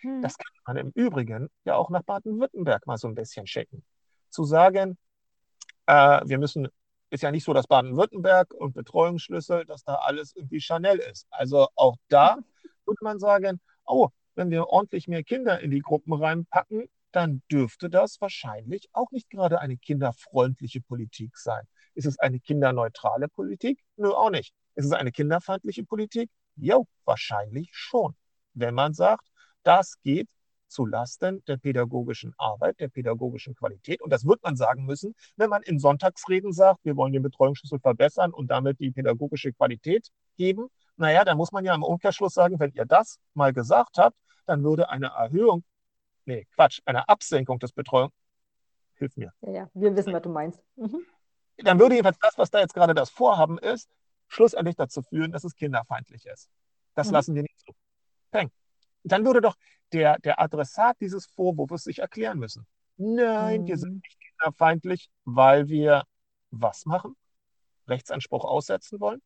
Hm. Das kann man im Übrigen ja auch nach Baden-Württemberg mal so ein bisschen checken. Zu sagen, äh, wir müssen, ist ja nicht so, dass Baden-Württemberg und Betreuungsschlüssel, dass da alles irgendwie Chanel ist. Also auch da würde man sagen, oh, wenn wir ordentlich mehr Kinder in die Gruppen reinpacken, dann dürfte das wahrscheinlich auch nicht gerade eine kinderfreundliche Politik sein. Ist es eine kinderneutrale Politik? Nö, auch nicht. Ist es eine kinderfeindliche Politik? Jo, wahrscheinlich schon. Wenn man sagt, das geht zu Lasten der pädagogischen Arbeit, der pädagogischen Qualität. Und das wird man sagen müssen, wenn man in Sonntagsreden sagt, wir wollen den Betreuungsschlüssel verbessern und damit die pädagogische Qualität heben. Naja, dann muss man ja im Umkehrschluss sagen, wenn ihr das mal gesagt habt, dann würde eine Erhöhung, nee, Quatsch, eine Absenkung des Betreuung, hilf mir. Ja, ja, wir wissen, was du meinst. Mhm. Dann würde jedenfalls das, was da jetzt gerade das Vorhaben ist, schlussendlich dazu führen, dass es kinderfeindlich ist. Das mhm. lassen wir nicht zu. Peng. Dann würde doch der, der Adressat dieses Vorwurfs sich erklären müssen. Nein, mhm. wir sind mhm. nicht kinderfeindlich, weil wir was machen? Rechtsanspruch aussetzen wollen?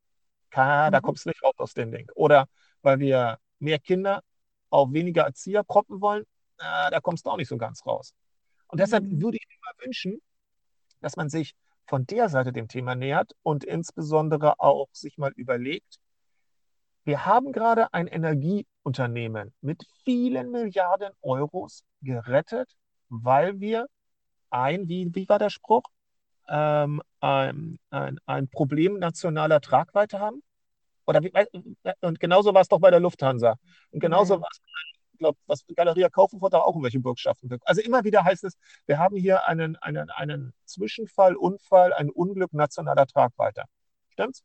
Ka, mhm. Da kommst du nicht raus aus dem Ding. Oder weil wir mehr Kinder auf weniger Erzieher proppen wollen? Äh, da kommst du auch nicht so ganz raus. Und deshalb mhm. würde ich mir mal wünschen, dass man sich von der Seite dem Thema nähert und insbesondere auch sich mal überlegt, wir haben gerade ein Energieunternehmen mit vielen Milliarden Euros gerettet, weil wir ein, wie, wie war der Spruch, ähm, ein, ein, ein Problem nationaler Tragweite haben. Oder wie, und genauso war es doch bei der Lufthansa. Und genauso Nein. war es, ich glaube, was Galeria Kaufhof hat auch irgendwelche Bürgschaften. Also immer wieder heißt es, wir haben hier einen, einen, einen Zwischenfall, Unfall, ein Unglück nationaler Tragweite. Stimmt's?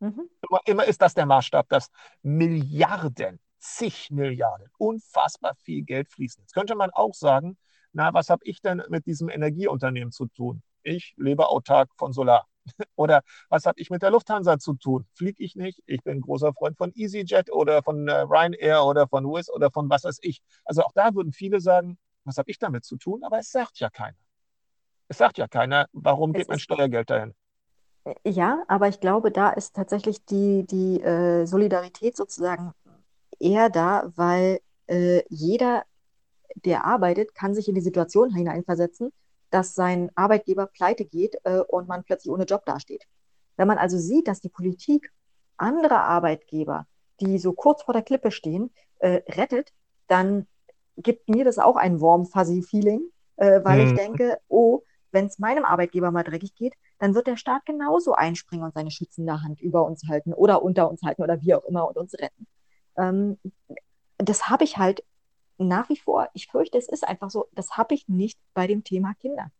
Mhm. Immer, immer ist das der Maßstab, dass Milliarden, zig Milliarden, unfassbar viel Geld fließen. Jetzt könnte man auch sagen, na, was habe ich denn mit diesem Energieunternehmen zu tun? Ich lebe autark von Solar. Oder was habe ich mit der Lufthansa zu tun? Fliege ich nicht? Ich bin großer Freund von EasyJet oder von äh, Ryanair oder von Wizz oder von was weiß ich. Also auch da würden viele sagen, was habe ich damit zu tun? Aber es sagt ja keiner. Es sagt ja keiner, warum Es geht mein Steuergeld dahin? ja, aber ich glaube, da ist tatsächlich die, die äh, Solidarität sozusagen eher da, weil äh, jeder, der arbeitet, kann sich in die Situation hineinversetzen, dass sein Arbeitgeber pleite geht äh, und man plötzlich ohne Job dasteht. Wenn man also sieht, dass die Politik andere Arbeitgeber, die so kurz vor der Klippe stehen, äh, rettet, dann gibt mir das auch ein warm, fuzzy Feeling, äh, weil ich Hm. denke, oh, wenn es meinem Arbeitgeber mal dreckig geht, dann wird der Staat genauso einspringen und seine schützende Hand über uns halten oder unter uns halten oder wie auch immer und uns retten. Ähm, das habe ich halt nach wie vor, ich fürchte, es ist einfach so, das habe ich nicht bei dem Thema Kinder.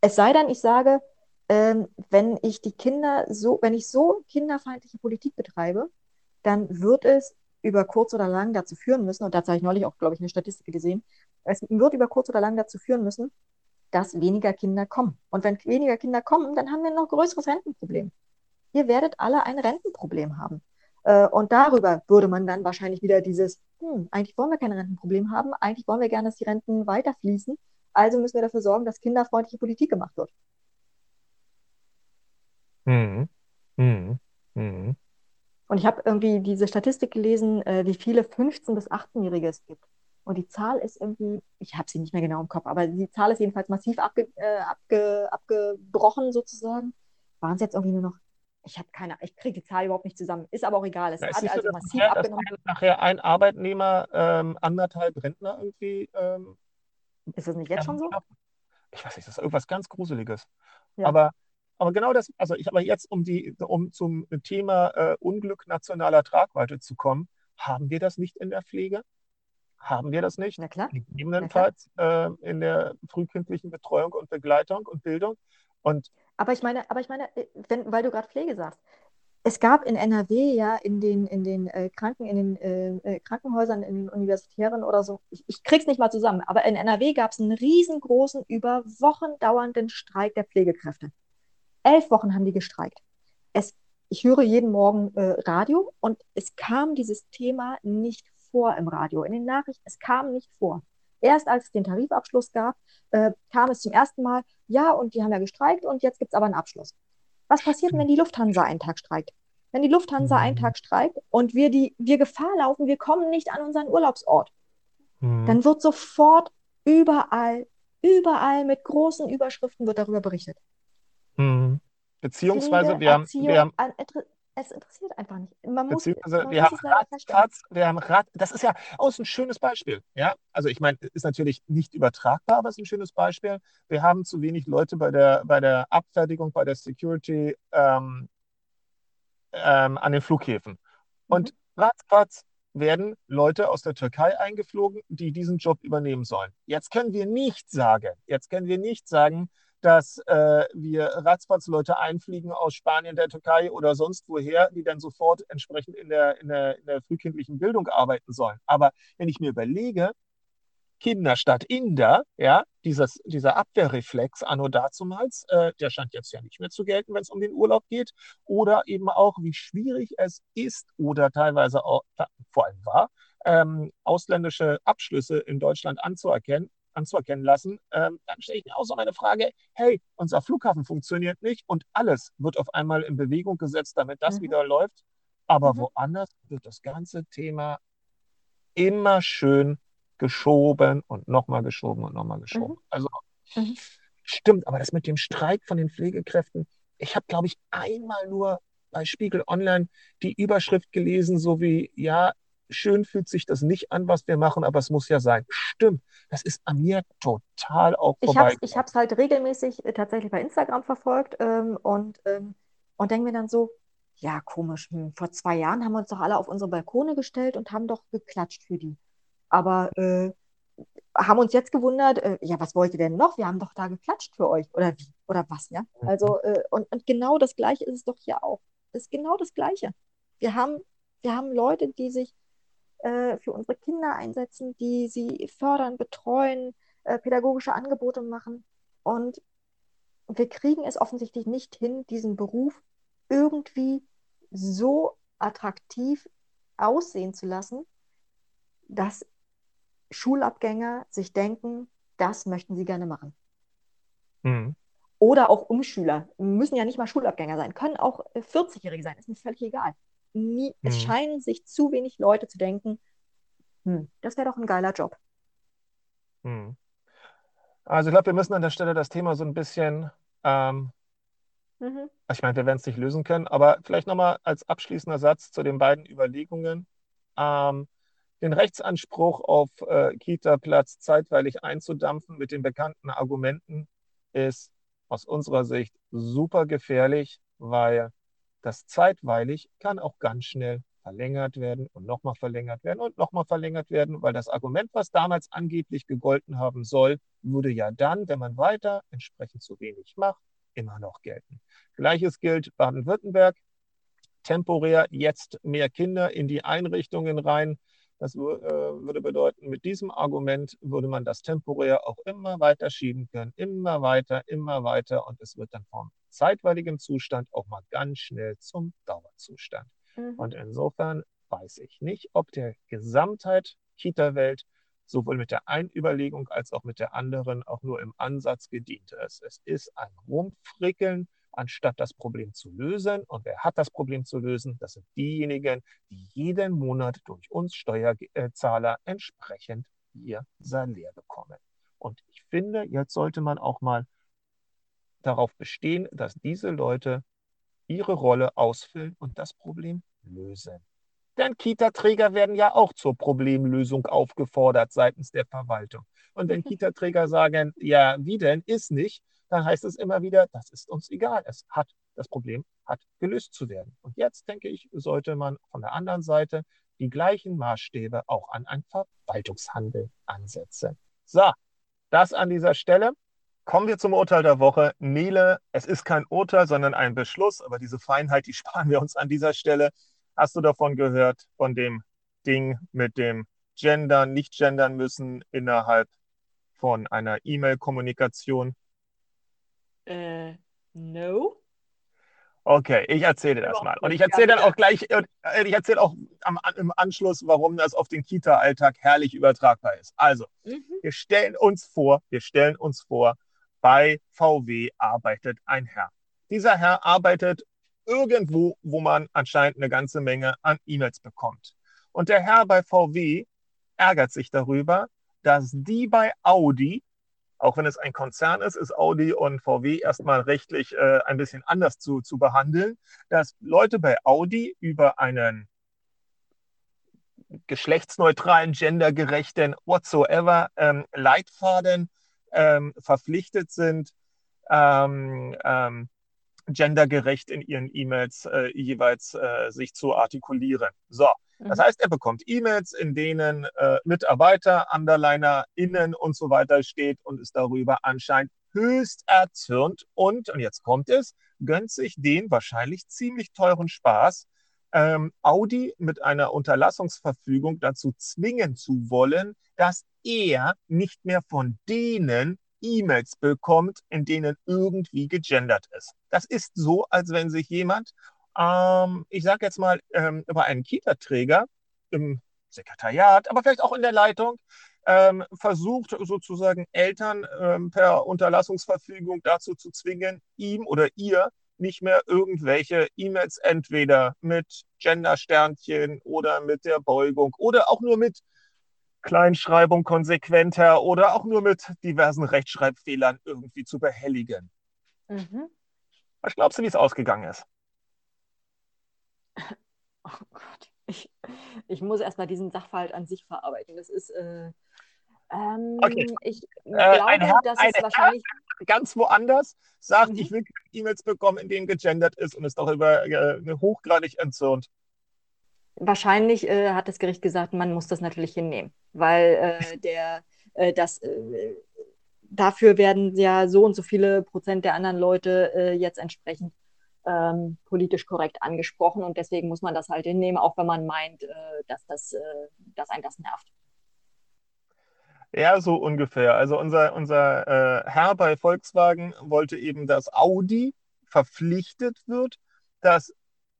Es sei denn, ich sage, ähm, wenn ich die Kinder so, wenn ich so kinderfeindliche Politik betreibe, dann wird es über kurz oder lang dazu führen müssen, und dazu habe ich neulich auch, glaube ich, eine Statistik gesehen, es wird über kurz oder lang dazu führen müssen, dass weniger Kinder kommen. Und wenn weniger Kinder kommen, dann haben wir ein noch größeres Rentenproblem. Ihr werdet alle ein Rentenproblem haben. Äh, und darüber würde man dann wahrscheinlich wieder dieses, hm, eigentlich wollen wir kein Rentenproblem haben, eigentlich wollen wir gerne, dass die Renten weiterfließen, also müssen wir dafür sorgen, dass kinderfreundliche Politik gemacht wird. Mhm. Mhm. Mhm. Und ich habe irgendwie diese Statistik gelesen, äh, wie viele 15- bis 18-Jährige es gibt. Und die Zahl ist irgendwie, ich habe sie nicht mehr genau im Kopf, aber die Zahl ist jedenfalls massiv abge, äh, abge, abgebrochen sozusagen. Waren es jetzt irgendwie nur noch, ich habe keine, ich kriege die Zahl überhaupt nicht zusammen. Ist aber auch egal. Es es hat so, also dass massiv nachher, abgenommen. nachher ein Arbeitnehmer ähm, anderthalb Rentner irgendwie ähm, Ist das nicht jetzt schon so? ich weiß nicht, das ist irgendwas ganz Gruseliges. Ja. Aber, aber genau das, also ich aber jetzt, um die, um zum Thema äh, Unglück nationaler Tragweite zu kommen, haben wir das nicht in der Pflege? Haben wir das nicht? Na klar. Gegebenenfalls äh, in der frühkindlichen Betreuung und Begleitung und Bildung. Und Aber ich meine, aber ich meine, äh, wenn, weil du gerade Pflege sagst, es gab in NRW ja in den, in den äh, Kranken, in den äh, äh, Krankenhäusern, in den universitären oder so, ich, ich krieg's nicht mal zusammen, aber in NRW gab es einen riesengroßen, über Wochen dauernden Streik der Pflegekräfte. Elf Wochen haben die gestreikt. Es, ich höre jeden Morgen äh, Radio und es kam dieses Thema nicht vor im Radio, in den Nachrichten, es kam nicht vor. Erst als es den Tarifabschluss gab, äh, kam es zum ersten Mal, ja, und die haben ja gestreikt und jetzt gibt es aber einen Abschluss. Was passiert, wenn die Lufthansa einen Tag streikt? Wenn die Lufthansa einen Tag streikt und wir, die, wir Gefahr laufen, wir kommen nicht an unseren Urlaubsort, hm, dann wird sofort überall, überall mit großen Überschriften wird darüber berichtet. hm. beziehungsweise Pflege, wir haben, Erziehung, wir haben es interessiert einfach nicht. Man muss, Beziehungsweise man wir muss haben ratzfatz, wir haben Rat, das ist ja auch ein schönes Beispiel. Ja, also ich meine, ist natürlich nicht übertragbar, aber es ist ein schönes Beispiel. Wir haben zu wenig Leute bei der, bei der Abfertigung, bei der Security ähm, ähm, an den Flughäfen. Und ratzfatz werden Leute aus der Türkei eingeflogen, die diesen Job übernehmen sollen. Jetzt können wir nicht sagen, jetzt können wir nicht sagen, dass äh, wir ratzfatz einfliegen aus Spanien, der Türkei oder sonst woher, die dann sofort entsprechend in der, in der, in der frühkindlichen Bildung arbeiten sollen. Aber wenn ich mir überlege, Kinder statt Inder, ja, dieses, dieser Abwehrreflex anno dazumals, äh, der scheint jetzt ja nicht mehr zu gelten, wenn es um den Urlaub geht. Oder eben auch, wie schwierig es ist oder teilweise auch, vor allem war, ähm, ausländische Abschlüsse in Deutschland anzuerkennen, anzuerkennen lassen, ähm, dann stelle ich mir auch so eine Frage, hey, unser Flughafen funktioniert nicht und alles wird auf einmal in Bewegung gesetzt, damit das Mhm. wieder läuft. Aber Mhm. woanders wird das ganze Thema immer schön geschoben und nochmal geschoben und nochmal geschoben. Also Mhm. stimmt, aber das mit dem Streik von den Pflegekräften, ich habe, glaube ich, einmal nur bei Spiegel Online die Überschrift gelesen, so wie, ja, schön fühlt sich das nicht an, was wir machen, aber es muss ja sein. Stimmt, das ist an mir total auch Ich habe vorbei. es halt regelmäßig äh, tatsächlich bei Instagram verfolgt ähm, und, ähm, und denke mir dann so, ja, komisch. Hm. Vor zwei Jahren haben wir uns doch alle auf unsere Balkone gestellt und haben doch geklatscht für die. Aber äh, haben uns jetzt gewundert, äh, ja, was wollt ihr denn noch? Wir haben doch da geklatscht für euch. Oder wie? Oder was, ja? Mhm. Also, äh, und, und genau das Gleiche ist es doch hier auch. Es ist genau das Gleiche. Wir haben, wir haben Leute, die sich äh, für unsere Kinder einsetzen, die sie fördern, betreuen, äh, pädagogische Angebote machen. Und wir kriegen es offensichtlich nicht hin, diesen Beruf irgendwie so attraktiv aussehen zu lassen, dass Schulabgänger sich denken, das möchten sie gerne machen. Mhm. Oder auch Umschüler. Müssen ja nicht mal Schulabgänger sein, können auch 40-Jährige sein, ist mir völlig egal. Nie, Es Mhm. scheinen sich zu wenig Leute zu denken, hm, das wäre doch ein geiler Job. Mhm. Also ich glaube, wir müssen an der Stelle das Thema so ein bisschen, ähm, Mhm. ich meine, wir werden es nicht lösen können, aber vielleicht nochmal als abschließender Satz zu den beiden Überlegungen. Ähm, den Rechtsanspruch auf äh, Kita-Platz zeitweilig einzudampfen mit den bekannten Argumenten ist aus unserer Sicht super gefährlich, weil das zeitweilig kann auch ganz schnell verlängert werden und nochmal verlängert werden und nochmal verlängert werden, weil das Argument, was damals angeblich gegolten haben soll, würde ja dann, wenn man weiter entsprechend zu wenig macht, immer noch gelten. Gleiches gilt Baden-Württemberg. Temporär jetzt mehr Kinder in die Einrichtungen rein. Das äh, würde bedeuten, mit diesem Argument würde man das temporär auch immer weiter schieben können, immer weiter, immer weiter und es wird dann vom zeitweiligen Zustand auch mal ganz schnell zum Dauerzustand. Mhm. Und insofern weiß ich nicht, ob der Gesamtheit Kita-Welt sowohl mit der einen Überlegung als auch mit der anderen auch nur im Ansatz gedient ist. Es ist ein Rumfrickeln, anstatt das Problem zu lösen. Und wer hat das Problem zu lösen? Das sind diejenigen, die jeden Monat durch uns Steuerzahler entsprechend ihr Salär bekommen. Und ich finde, jetzt sollte man auch mal darauf bestehen, dass diese Leute ihre Rolle ausfüllen und das Problem lösen. Denn Kita-Träger werden ja auch zur Problemlösung aufgefordert seitens der Verwaltung. Und wenn Kita-Träger sagen, ja, wie denn, ist nicht, dann heißt es immer wieder, das ist uns egal. Es hat, das Problem hat gelöst zu werden. Und jetzt, denke ich, sollte man von der anderen Seite die gleichen Maßstäbe auch an ein Verwaltungshandeln ansetzen. So, das an dieser Stelle. Kommen wir zum Urteil der Woche. Nele, es ist kein Urteil, sondern ein Beschluss, aber diese Feinheit, die sparen wir uns an dieser Stelle. Hast du davon gehört, von dem Ding mit dem Gendern, nicht gendern müssen innerhalb von einer E-Mail-Kommunikation? Äh, no. Okay, ich erzähle das mal. Und ich erzähle dann auch gleich, äh, ich erzähle auch am, im Anschluss, warum das auf den Kita-Alltag herrlich übertragbar ist. Also, Mhm. wir stellen uns vor, wir stellen uns vor, bei VW arbeitet ein Herr. Dieser Herr arbeitet irgendwo, wo man anscheinend eine ganze Menge an E-Mails bekommt. Und der Herr bei VW ärgert sich darüber, dass die bei Audi, auch wenn es ein Konzern ist, ist Audi und VW erstmal rechtlich äh, ein bisschen anders zu, zu behandeln, dass Leute bei Audi über einen geschlechtsneutralen, gendergerechten, whatsoever ähm, Leitfaden ähm, verpflichtet sind, ähm, ähm, gendergerecht in ihren E-Mails äh, jeweils äh, sich zu artikulieren. So, das Mhm. heißt, er bekommt E-Mails, in denen äh, Mitarbeiter, Underliner, Innen und so weiter steht und ist darüber anscheinend höchst erzürnt und, und jetzt kommt es, gönnt sich den wahrscheinlich ziemlich teuren Spaß, ähm, Audi mit einer Unterlassungsverfügung dazu zwingen zu wollen, dass er nicht mehr von denen E-Mails bekommt, in denen irgendwie gegendert ist. Das ist so, als wenn sich jemand, ähm, ich sage jetzt mal, ähm, über einen Kita-Träger im Sekretariat, aber vielleicht auch in der Leitung, ähm, versucht sozusagen Eltern ähm, per Unterlassungsverfügung dazu zu zwingen, ihm oder ihr nicht mehr irgendwelche E-Mails entweder mit Gender-Sternchen oder mit der Beugung oder auch nur mit Kleinschreibung konsequenter oder auch nur mit diversen Rechtschreibfehlern irgendwie zu behelligen. Mhm. Was glaubst du, wie es ausgegangen ist? Oh Gott, ich, ich muss erstmal diesen Sachverhalt an sich verarbeiten. Das ist, äh, ähm, Okay. ich Äh, ein glaube, dass ein es wahrscheinlich, ganz woanders, sagt, Mhm. ich will E-Mails bekommen, in denen gegendert ist und ist darüber äh, hochgradig entzürnt. Wahrscheinlich äh, hat das Gericht gesagt, man muss das natürlich hinnehmen, weil äh, der, äh, das, äh, dafür werden ja so und so viele Prozent der anderen Leute äh, jetzt entsprechend ähm, politisch korrekt angesprochen und deswegen muss man das halt hinnehmen, auch wenn man meint, äh, dass, das, äh, dass einen das nervt. Ja, so ungefähr. Also unser, unser äh, Herr bei Volkswagen wollte eben, dass Audi verpflichtet wird, dass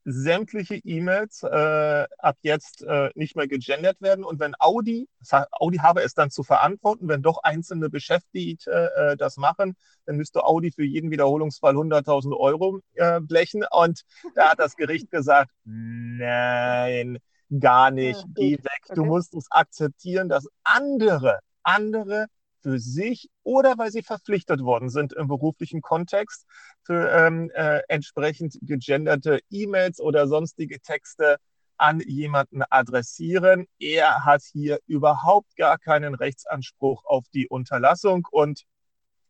sämtliche E-Mails äh, ab jetzt äh, nicht mehr gegendert werden. Und wenn Audi, Audi habe es dann zu verantworten, wenn doch einzelne Beschäftigte äh, das machen, dann müsste Audi für jeden Wiederholungsfall 100.000 Euro äh, blechen. Und da hat das Gericht gesagt, nein, gar nicht, Ja, geh weg. Du Okay. musst es akzeptieren, dass andere, andere für sich oder weil sie verpflichtet worden sind im beruflichen Kontext für ähm, äh, entsprechend gegenderte E-Mails oder sonstige Texte an jemanden adressieren. Er hat hier überhaupt gar keinen Rechtsanspruch auf die Unterlassung und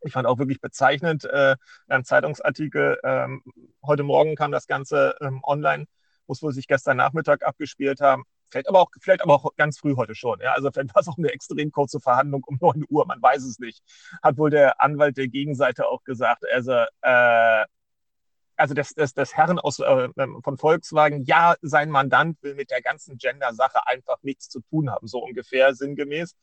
ich fand auch wirklich bezeichnend, äh, ein Zeitungsartikel, ähm, heute Morgen kam das Ganze ähm, online, muss wohl sich gestern Nachmittag abgespielt haben. Vielleicht aber auch, vielleicht aber auch ganz früh heute schon. Ja? Also vielleicht war es auch eine extrem kurze Verhandlung um 9 Uhr, man weiß es nicht. Hat wohl der Anwalt der Gegenseite auch gesagt. Also, äh, also das, das, das Herren aus, äh, von Volkswagen, ja, sein Mandant will mit der ganzen Gender-Sache einfach nichts zu tun haben, so ungefähr sinngemäß.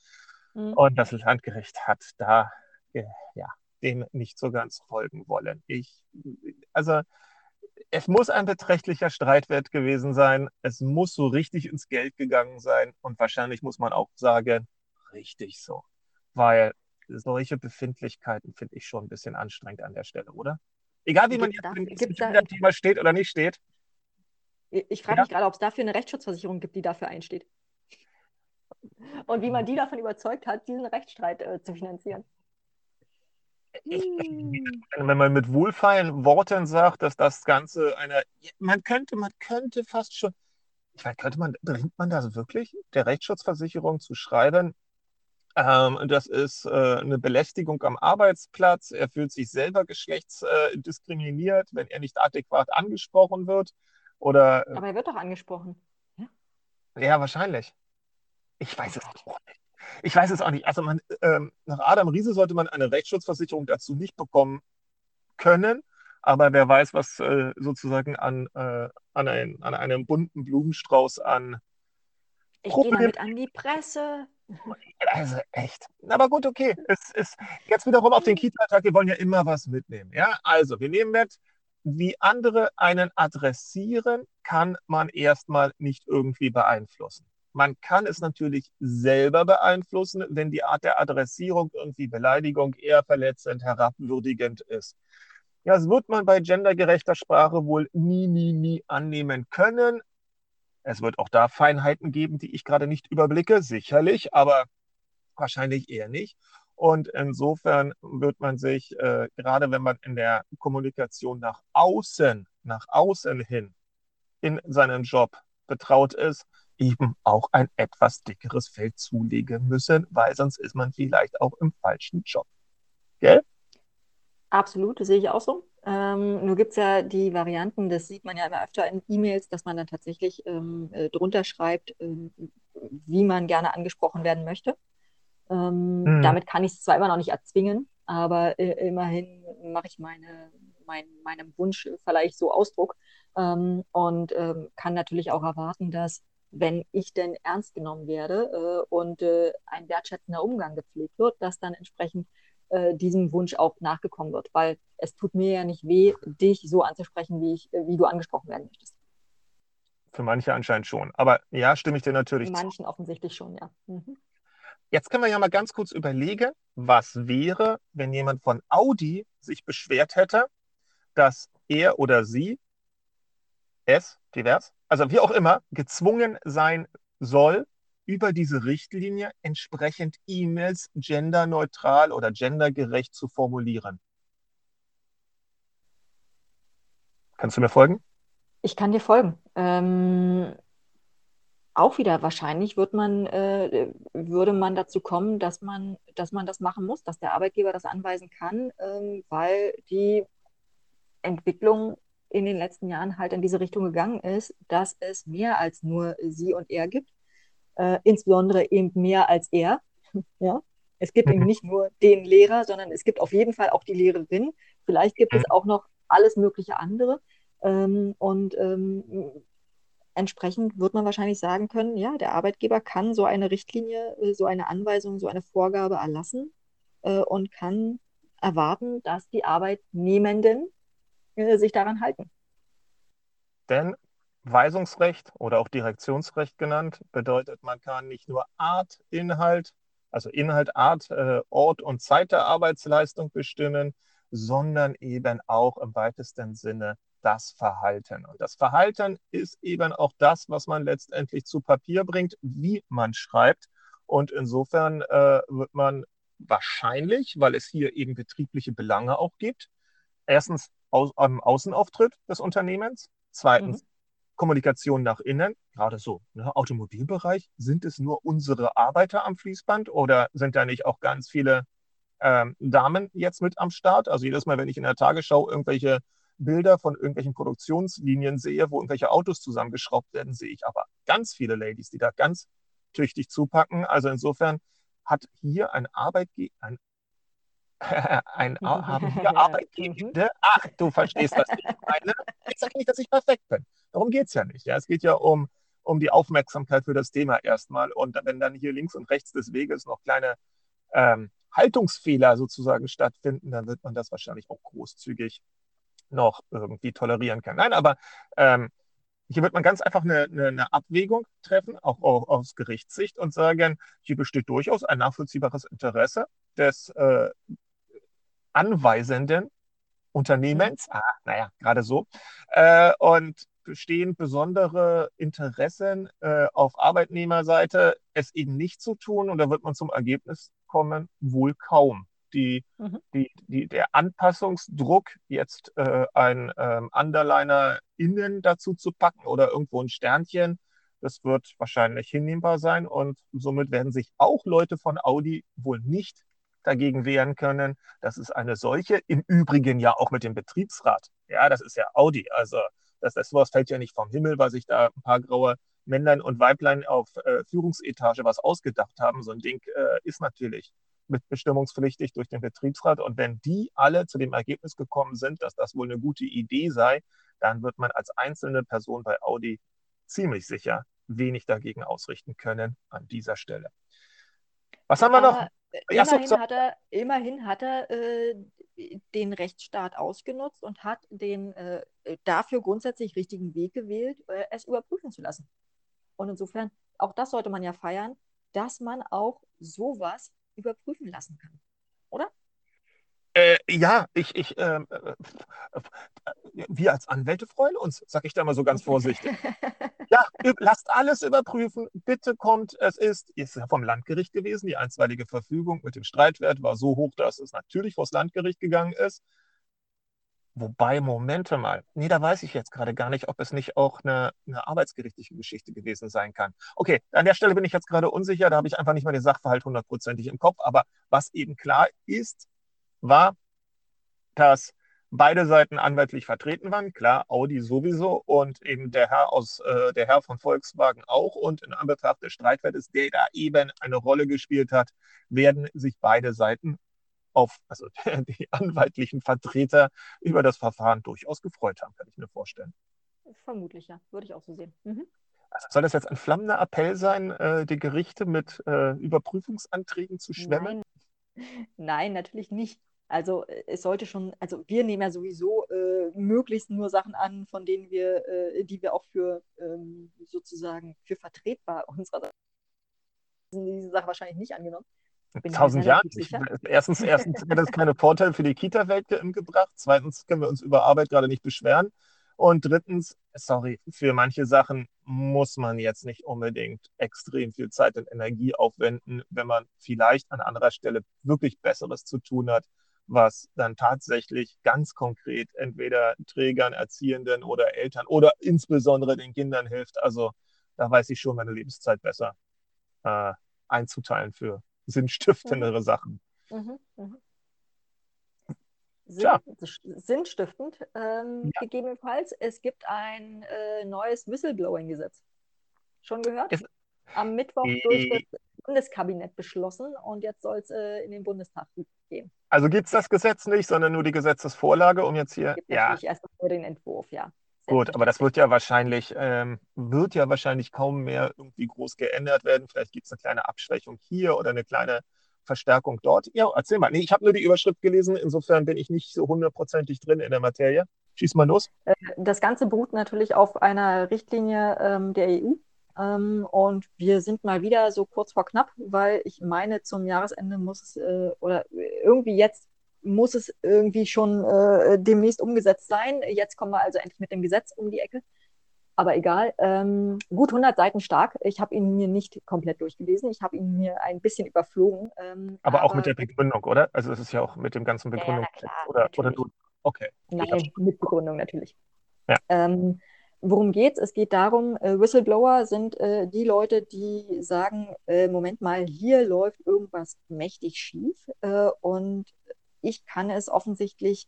Mhm. Und das Landgericht hat da äh, ja, dem nicht so ganz folgen wollen. Ich, also es muss ein beträchtlicher Streitwert gewesen sein. Es muss so richtig ins Geld gegangen sein. Und wahrscheinlich muss man auch sagen, richtig so. Weil solche Befindlichkeiten finde ich schon ein bisschen anstrengend an der Stelle, oder? Egal wie man jetzt dem Thema steht oder nicht steht. Ich ich frage Ja. mich gerade, ob es dafür eine Rechtsschutzversicherung gibt, die dafür einsteht. Und wie man die davon überzeugt hat, diesen Rechtsstreit äh, zu finanzieren. Hm. wenn man mit wohlfeilen Worten sagt, dass das Ganze eine, man könnte, man könnte fast schon, ich weiß, könnte man, bringt man das wirklich, der Rechtsschutzversicherung zu schreiben, ähm, das ist äh, eine Belästigung am Arbeitsplatz, er fühlt sich selber geschlechtsdiskriminiert, wenn er nicht adäquat angesprochen wird oder, äh, Aber er wird doch angesprochen. ja, wahrscheinlich. Ich weiß es auch nicht. Ich weiß es auch nicht. Also man, ähm, nach Adam Riese sollte man eine Rechtsschutzversicherung dazu nicht bekommen können. Aber wer weiß, was äh, sozusagen an, äh, an, ein, an einem bunten Blumenstrauß an. Ich gehe damit an die Presse. Also echt. Aber gut, okay. Es ist jetzt wiederum auf den Kita-Tag. Wir wollen ja immer was mitnehmen. Ja, also wir nehmen mit, wie andere einen adressieren, kann man erstmal nicht irgendwie beeinflussen. Man kann es natürlich selber beeinflussen, wenn die Art der Adressierung irgendwie Beleidigung, eher verletzend, herabwürdigend ist. Das wird man bei gendergerechter Sprache wohl nie, nie, nie annehmen können. Es wird auch da Feinheiten geben, die ich gerade nicht überblicke, sicherlich, aber wahrscheinlich eher nicht. Und insofern wird man sich, äh, gerade wenn man in der Kommunikation nach außen, nach außen hin in seinem Job betraut ist, eben auch ein etwas dickeres Feld zulegen müssen, weil sonst ist man vielleicht auch im falschen Job. Gell? Absolut, das sehe ich auch so. Ähm, nur gibt es ja die Varianten, das sieht man ja immer öfter in E-Mails, dass man dann tatsächlich ähm, äh, drunter schreibt, ähm, wie man gerne angesprochen werden möchte. Ähm, Mhm. Damit kann ich es zwar immer noch nicht erzwingen, aber äh, immerhin mache ich meine, mein, meinem Wunsch vielleicht so Ausdruck ähm, und ähm, kann natürlich auch erwarten, dass wenn ich denn ernst genommen werde äh, und äh, ein wertschätzender Umgang gepflegt wird, dass dann entsprechend äh, diesem Wunsch auch nachgekommen wird, weil es tut mir ja nicht weh, dich so anzusprechen, wie ich, wie du angesprochen werden möchtest. Für manche anscheinend schon. Aber ja, stimme ich dir natürlich zu. Manchen offensichtlich schon, ja. Mhm. Jetzt können wir ja mal ganz kurz überlegen, was wäre, wenn jemand von Audi sich beschwert hätte, dass er oder sie, es, divers, also wie auch immer, gezwungen sein soll, über diese Richtlinie entsprechend E-Mails genderneutral oder gendergerecht zu formulieren. Kannst du mir folgen? Ich kann dir folgen. Ähm, auch wieder wahrscheinlich wird man, äh, würde man dazu kommen, dass man, dass man das machen muss, dass der Arbeitgeber das anweisen kann, ähm, weil die Entwicklung in den letzten Jahren halt in diese Richtung gegangen ist, dass es mehr als nur sie und er gibt, äh, insbesondere eben mehr als er. ja? Es gibt eben mhm. nicht nur den Lehrer, sondern es gibt auf jeden Fall auch die Lehrerin. Vielleicht gibt es mhm. auch noch alles mögliche andere. Ähm, und ähm, entsprechend wird man wahrscheinlich sagen können, ja, der Arbeitgeber kann so eine Richtlinie, äh, so eine Anweisung, so eine Vorgabe erlassen äh, und kann erwarten, dass die Arbeitnehmenden äh, sich daran halten. Denn Weisungsrecht oder auch Direktionsrecht genannt bedeutet, man kann nicht nur Art, Inhalt, also Inhalt, Art, äh, Ort und Zeit der Arbeitsleistung bestimmen, sondern eben auch im weitesten Sinne das Verhalten. Und das Verhalten ist eben auch das, was man letztendlich zu Papier bringt, wie man schreibt. Und insofern äh, wird man wahrscheinlich, weil es hier eben betriebliche Belange auch gibt, erstens aus, am Außenauftritt des Unternehmens, zweitens mhm. Kommunikation nach innen, gerade so, ne, Automobilbereich, sind es nur unsere Arbeiter am Fließband oder sind da nicht auch ganz viele ähm, Damen jetzt mit am Start? Also jedes Mal, wenn ich in der Tagesschau irgendwelche Bilder von irgendwelchen Produktionslinien sehe, wo irgendwelche Autos zusammengeschraubt werden, sehe ich aber ganz viele Ladies, die da ganz tüchtig zupacken. Also insofern hat hier ein Arbeitgeber, ein, ein haben hier Arbeitgebende, ach, du verstehst, was ich meine. Ich sage nicht, dass ich perfekt bin. Darum geht es ja nicht. Ja, es geht ja um, um die Aufmerksamkeit für das Thema erstmal. Und wenn dann hier links und rechts des Weges noch kleine ähm, Haltungsfehler sozusagen stattfinden, dann wird man das wahrscheinlich auch großzügig noch irgendwie tolerieren kann. Nein, aber ähm, hier wird man ganz einfach eine, eine, eine Abwägung treffen, auch, auch, aus Gerichtssicht und sagen, hier besteht durchaus ein nachvollziehbares Interesse des äh, anweisenden Unternehmens, mhm. ah, naja, gerade so, äh, und bestehen besondere Interessen äh, auf Arbeitnehmerseite, es eben nicht zu tun. Und da wird man zum Ergebnis kommen, wohl kaum die, mhm. die, die, der Anpassungsdruck, jetzt äh, ein ähm, Underliner innen dazu zu packen oder irgendwo ein Sternchen, das wird wahrscheinlich hinnehmbar sein und somit werden sich auch Leute von Audi wohl nicht dagegen wehren können, dass es eine solche, im Übrigen ja auch mit dem Betriebsrat, ja, das ist ja Audi, also das, das sowas fällt ja nicht vom Himmel, weil sich da ein paar graue Männlein und Weiblein auf äh, Führungsetage was ausgedacht haben. So ein Ding äh, ist natürlich mitbestimmungspflichtig durch den Betriebsrat. Und wenn die alle zu dem Ergebnis gekommen sind, dass das wohl eine gute Idee sei, dann wird man als einzelne Person bei Audi ziemlich sicher wenig dagegen ausrichten können an dieser Stelle. Was haben wir noch? Ja, immerhin, so, hat er, immerhin hat er äh, den Rechtsstaat ausgenutzt und hat den äh, dafür grundsätzlich richtigen Weg gewählt, äh, es überprüfen zu lassen. Und insofern, auch das sollte man ja feiern, dass man auch sowas überprüfen lassen kann? Äh, ja, ich, ich, ähm, äh, wir als Anwälte freuen uns, sage ich da mal so ganz vorsichtig. ja, lasst alles überprüfen. Bitte kommt, es ist, ist ja vom Landgericht gewesen. Die einstweilige Verfügung mit dem Streitwert war so hoch, dass es natürlich vors Landgericht gegangen ist. Wobei, Momente mal, nee, da weiß ich jetzt gerade gar nicht, ob es nicht auch eine, eine arbeitsgerichtliche Geschichte gewesen sein kann. Okay, an der Stelle bin ich jetzt gerade unsicher, da habe ich einfach nicht mehr den Sachverhalt hundertprozentig im Kopf. Aber was eben klar ist, war, dass beide Seiten anwaltlich vertreten waren. Klar, Audi sowieso und eben der Herr aus äh, der Herr von Volkswagen auch. Und in Anbetracht des Streitwertes, der da eben eine Rolle gespielt hat, werden sich beide Seiten auf, also die anwaltlichen Vertreter über das Verfahren durchaus gefreut haben, kann ich mir vorstellen. Vermutlich, ja. Würde ich auch so sehen. Mhm. Also soll das jetzt ein flammender Appell sein, äh, die Gerichte mit äh, Überprüfungsanträgen zu schwemmen? Nein. Nein, natürlich nicht. Also äh, es sollte schon, also wir nehmen ja sowieso äh, möglichst nur Sachen an, von denen wir, äh, die wir auch für ähm, sozusagen für vertretbar unserer diese Sache wahrscheinlich nicht angenommen. Tausend Jahre. Erstens, erstens hat das keine Vorteile für die Kita-Welt gebracht. Zweitens können wir uns über Arbeit gerade nicht beschweren. Und drittens, sorry, für manche Sachen muss man jetzt nicht unbedingt extrem viel Zeit und Energie aufwenden, wenn man vielleicht an anderer Stelle wirklich Besseres zu tun hat, was dann tatsächlich ganz konkret entweder Trägern, Erziehenden oder Eltern oder insbesondere den Kindern hilft. Also da weiß ich schon meine Lebenszeit besser äh, einzuteilen für sinnstiftendere Mhm. Sachen. Mhm. Mhm. Sinn, sinnstiftend, ähm, Ja. gegebenenfalls. Es gibt ein äh, neues Whistleblowing-Gesetz. Schon gehört? Am Mittwoch Äh, durch das Bundeskabinett beschlossen und jetzt soll es äh, in den Bundestag gehen. Also gibt es das Gesetz nicht, sondern nur die Gesetzesvorlage, um jetzt hier. Gibt Ja, erst nur den Entwurf, ja. gut, aber das wird ja wahrscheinlich, ähm, wird ja wahrscheinlich kaum mehr irgendwie groß geändert werden. Vielleicht gibt es eine kleine Abschwächung hier oder eine kleine Verstärkung dort. Ja, erzähl mal. Nee, ich habe nur die Überschrift gelesen, insofern bin ich nicht so hundertprozentig drin in der Materie. Schieß mal los. Das Ganze beruht natürlich auf einer Richtlinie ähm, der EU. Ähm, und wir sind mal wieder so kurz vor knapp, weil ich meine, zum Jahresende muss es, äh, oder irgendwie jetzt muss es irgendwie schon äh, demnächst umgesetzt sein. Jetzt kommen wir also endlich mit dem Gesetz um die Ecke. Aber egal. Ähm, gut 100 Seiten stark. Ich habe ihn mir nicht komplett durchgelesen. Ich habe ihn mir ein bisschen überflogen. Ähm, Aber auch mit der Begründung, oder? Also es ist ja auch mit dem ganzen Ja, ja, Begründung. na klar, oder, oder du. Okay. Nein, mit Begründung natürlich. Ja. Ähm, worum geht's? Es geht darum, äh, Whistleblower sind äh, die Leute, die sagen, äh, Moment mal, hier läuft irgendwas mächtig schief äh, und ich kann es offensichtlich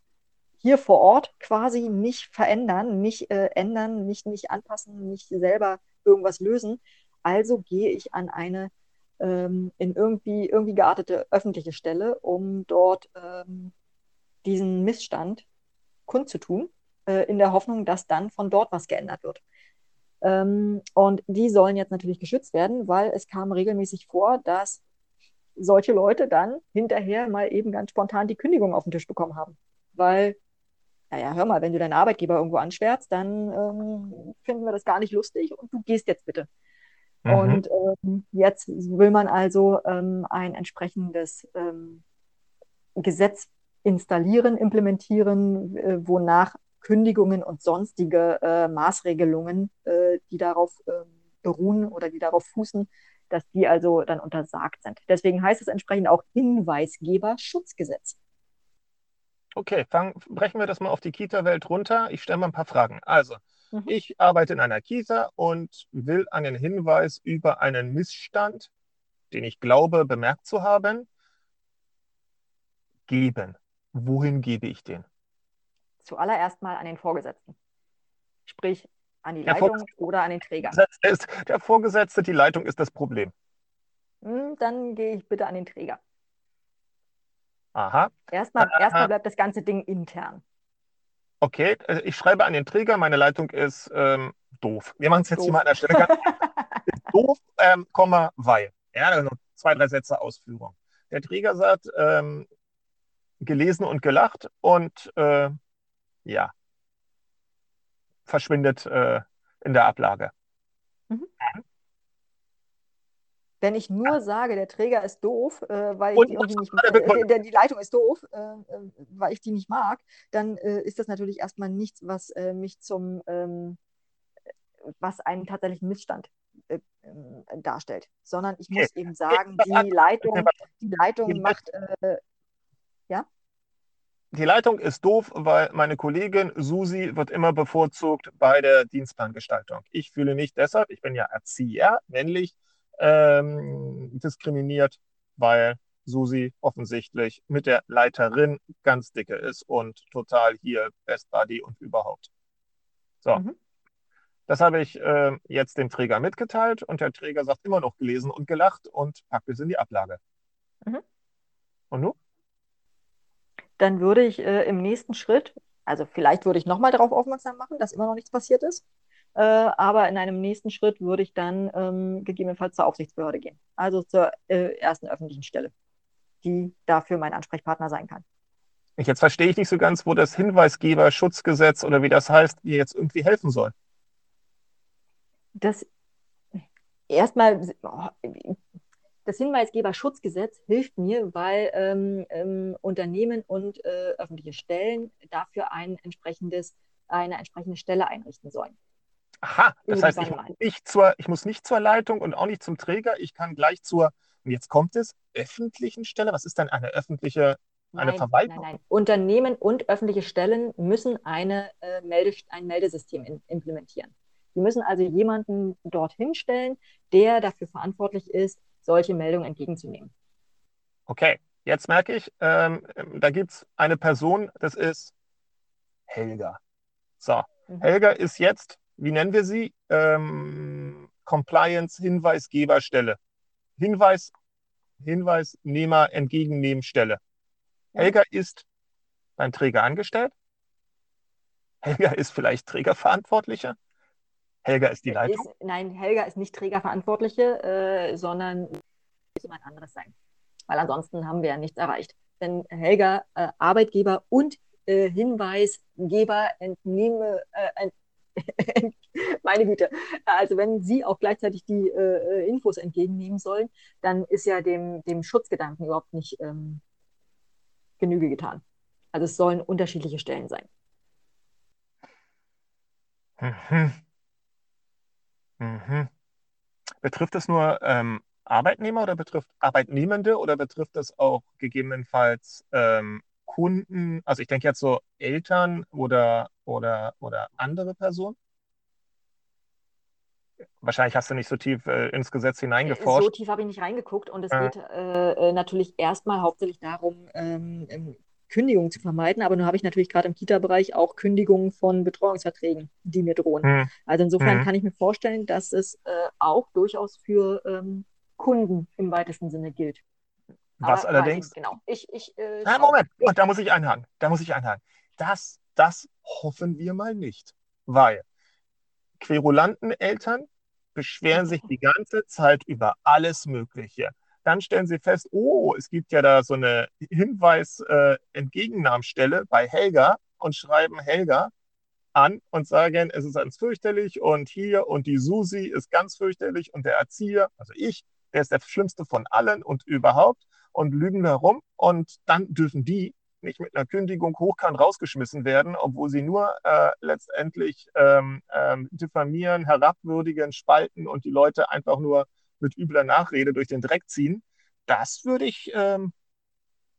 hier vor Ort quasi nicht verändern, nicht äh, ändern, nicht, nicht anpassen, nicht selber irgendwas lösen. Also gehe ich an eine ähm, in irgendwie, irgendwie geartete öffentliche Stelle, um dort ähm, diesen Missstand kundzutun, äh, in der Hoffnung, dass dann von dort was geändert wird. Ähm, und die sollen jetzt natürlich geschützt werden, weil es kam regelmäßig vor, dass solche Leute dann hinterher mal eben ganz spontan die Kündigung auf den Tisch bekommen haben. Weil, naja, hör mal, wenn du deinen Arbeitgeber irgendwo anschwärzt, dann ähm, finden wir das gar nicht lustig und du gehst jetzt bitte. Mhm. Und ähm, jetzt will man also ähm, ein entsprechendes ähm, Gesetz installieren, implementieren, äh, wonach Kündigungen und sonstige äh, Maßregelungen, äh, die darauf äh, beruhen oder die darauf fußen, dass die also dann untersagt sind. Deswegen heißt es entsprechend auch Hinweisgeberschutzgesetz. Okay, fang, brechen wir das mal auf die Kita-Welt runter. Ich stelle mal ein paar Fragen. Also, Mhm. ich arbeite in einer Kita und will einen Hinweis über einen Missstand, den ich glaube, bemerkt zu haben, geben. Wohin gebe ich den? Zuallererst mal an den Vorgesetzten. Sprich an die Der Leitung oder an den Träger. Ist der Vorgesetzte, die Leitung ist das Problem. Hm, Dann gehe ich bitte an den Träger. Aha, Erstmal, erstmal bleibt das ganze Ding intern. okay. Also Ich schreibe an den Träger, meine Leitung ist ähm, doof. Wir machen es jetzt Doof. hier mal an der Stelle doof, ähm, Komma, weil. Ja, also zwei, drei Sätze Ausführung. Der Träger sagt, ähm, gelesen und gelacht und äh, ja, verschwindet äh, in der Ablage. Wenn ich nur sage, der Träger ist doof, äh, weil ich die irgendwie nicht äh, die Leitung ist doof, äh, äh, weil ich die nicht mag, dann äh, ist das natürlich erstmal nichts, was äh, mich zum, ähm, was einen tatsächlichen Missstand äh, ähm, darstellt, sondern ich muss eben sagen, die Leitung, die Leitung macht, Die Leitung ist doof, weil meine Kollegin Susi wird immer bevorzugt bei der Dienstplangestaltung. Ich fühle mich deshalb, ich bin ja Erzieher, männlich, ähm, diskriminiert, weil Susi offensichtlich mit der Leiterin ganz dicke ist und total hier Best Buddy und überhaupt. So. Mhm. Das habe ich äh, jetzt dem Träger mitgeteilt und der Träger sagt immer noch gelesen und gelacht und packt es in die Ablage. Mhm. Und nun? Dann würde ich äh, im nächsten Schritt, also vielleicht würde ich nochmal darauf aufmerksam machen, dass immer noch nichts passiert ist, äh, aber in einem nächsten Schritt würde ich dann ähm, gegebenenfalls zur Aufsichtsbehörde gehen, also zur äh, ersten öffentlichen Stelle, die dafür mein Ansprechpartner sein kann. Jetzt verstehe ich nicht so ganz, wo das Hinweisgeberschutzgesetz oder wie das heißt, mir jetzt irgendwie helfen soll. Das erstmal, oh, das Hinweisgeberschutzgesetz hilft mir, weil ähm, ähm, Unternehmen und äh, öffentliche Stellen dafür ein entsprechendes, eine entsprechende Stelle einrichten sollen. Aha, das heißt, ich nicht zur, ich muss nicht zur Leitung und auch nicht zum Träger. Ich kann gleich zur, und jetzt kommt es, öffentlichen Stelle. Was ist denn eine öffentliche, eine Nein, Verwaltung? nein, nein. Unternehmen und öffentliche Stellen müssen eine, äh, Melde, ein Meldesystem in, implementieren. Die müssen also jemanden dorthin stellen, der dafür verantwortlich ist, solche Meldungen entgegenzunehmen. Okay, jetzt merke ich, ähm, da gibt es eine Person, das ist Helga. So, mhm. Helga ist jetzt, wie nennen wir sie? Ähm, Compliance-Hinweisgeberstelle. Hinweis, Hinweisnehmer, Entgegennehmstelle. Ja. Helga ist beim Träger angestellt. Helga ist vielleicht Trägerverantwortlicher. Helga ist die Leitung. Ist, nein, Helga ist nicht Trägerverantwortliche, äh, sondern jemand anderes sein. Weil ansonsten haben wir ja nichts erreicht. Wenn Helga äh, Arbeitgeber und äh, Hinweisgeber entnehme, äh, meine Güte, also wenn Sie auch gleichzeitig die äh, Infos entgegennehmen sollen, dann ist ja dem, dem Schutzgedanken überhaupt nicht ähm, Genüge getan. Also es sollen unterschiedliche Stellen sein. Mhm. Mhm. Betrifft das nur ähm, Arbeitnehmer oder betrifft Arbeitnehmende oder betrifft das auch gegebenenfalls ähm, Kunden? Also ich denke jetzt so Eltern oder, oder, oder andere Personen? Wahrscheinlich hast du nicht so tief äh, ins Gesetz hineingeforscht. So tief habe ich nicht reingeguckt und es äh. geht äh, natürlich erstmal hauptsächlich darum, ähm, Kündigungen zu vermeiden. Aber nun habe ich natürlich gerade im Kita-Bereich auch Kündigungen von Betreuungsverträgen, die mir drohen. Mhm. Also insofern mhm. kann ich mir vorstellen, dass es äh, auch durchaus für ähm, Kunden im weitesten Sinne gilt. Was Aber allerdings. Genau. Ich, ich, äh, Nein, Moment, da muss ich einhaken. Da muss ich einhaken. Das, das hoffen wir mal nicht. Weil querulanten Eltern beschweren sich die ganze Zeit über alles Mögliche. Dann stellen sie fest, oh, es gibt ja da so eine Hinweis-Entgegennahmstelle äh, bei Helga und schreiben Helga an und sagen, es ist ganz fürchterlich und hier und die Susi ist ganz fürchterlich und der Erzieher, also ich, der ist der schlimmste von allen und überhaupt und lügen herum und dann dürfen die nicht mit einer Kündigung hochkant rausgeschmissen werden, obwohl sie nur äh, letztendlich ähm, ähm, diffamieren, herabwürdigen, spalten und die Leute einfach nur mit übler Nachrede durch den Dreck ziehen, das würde ich ähm,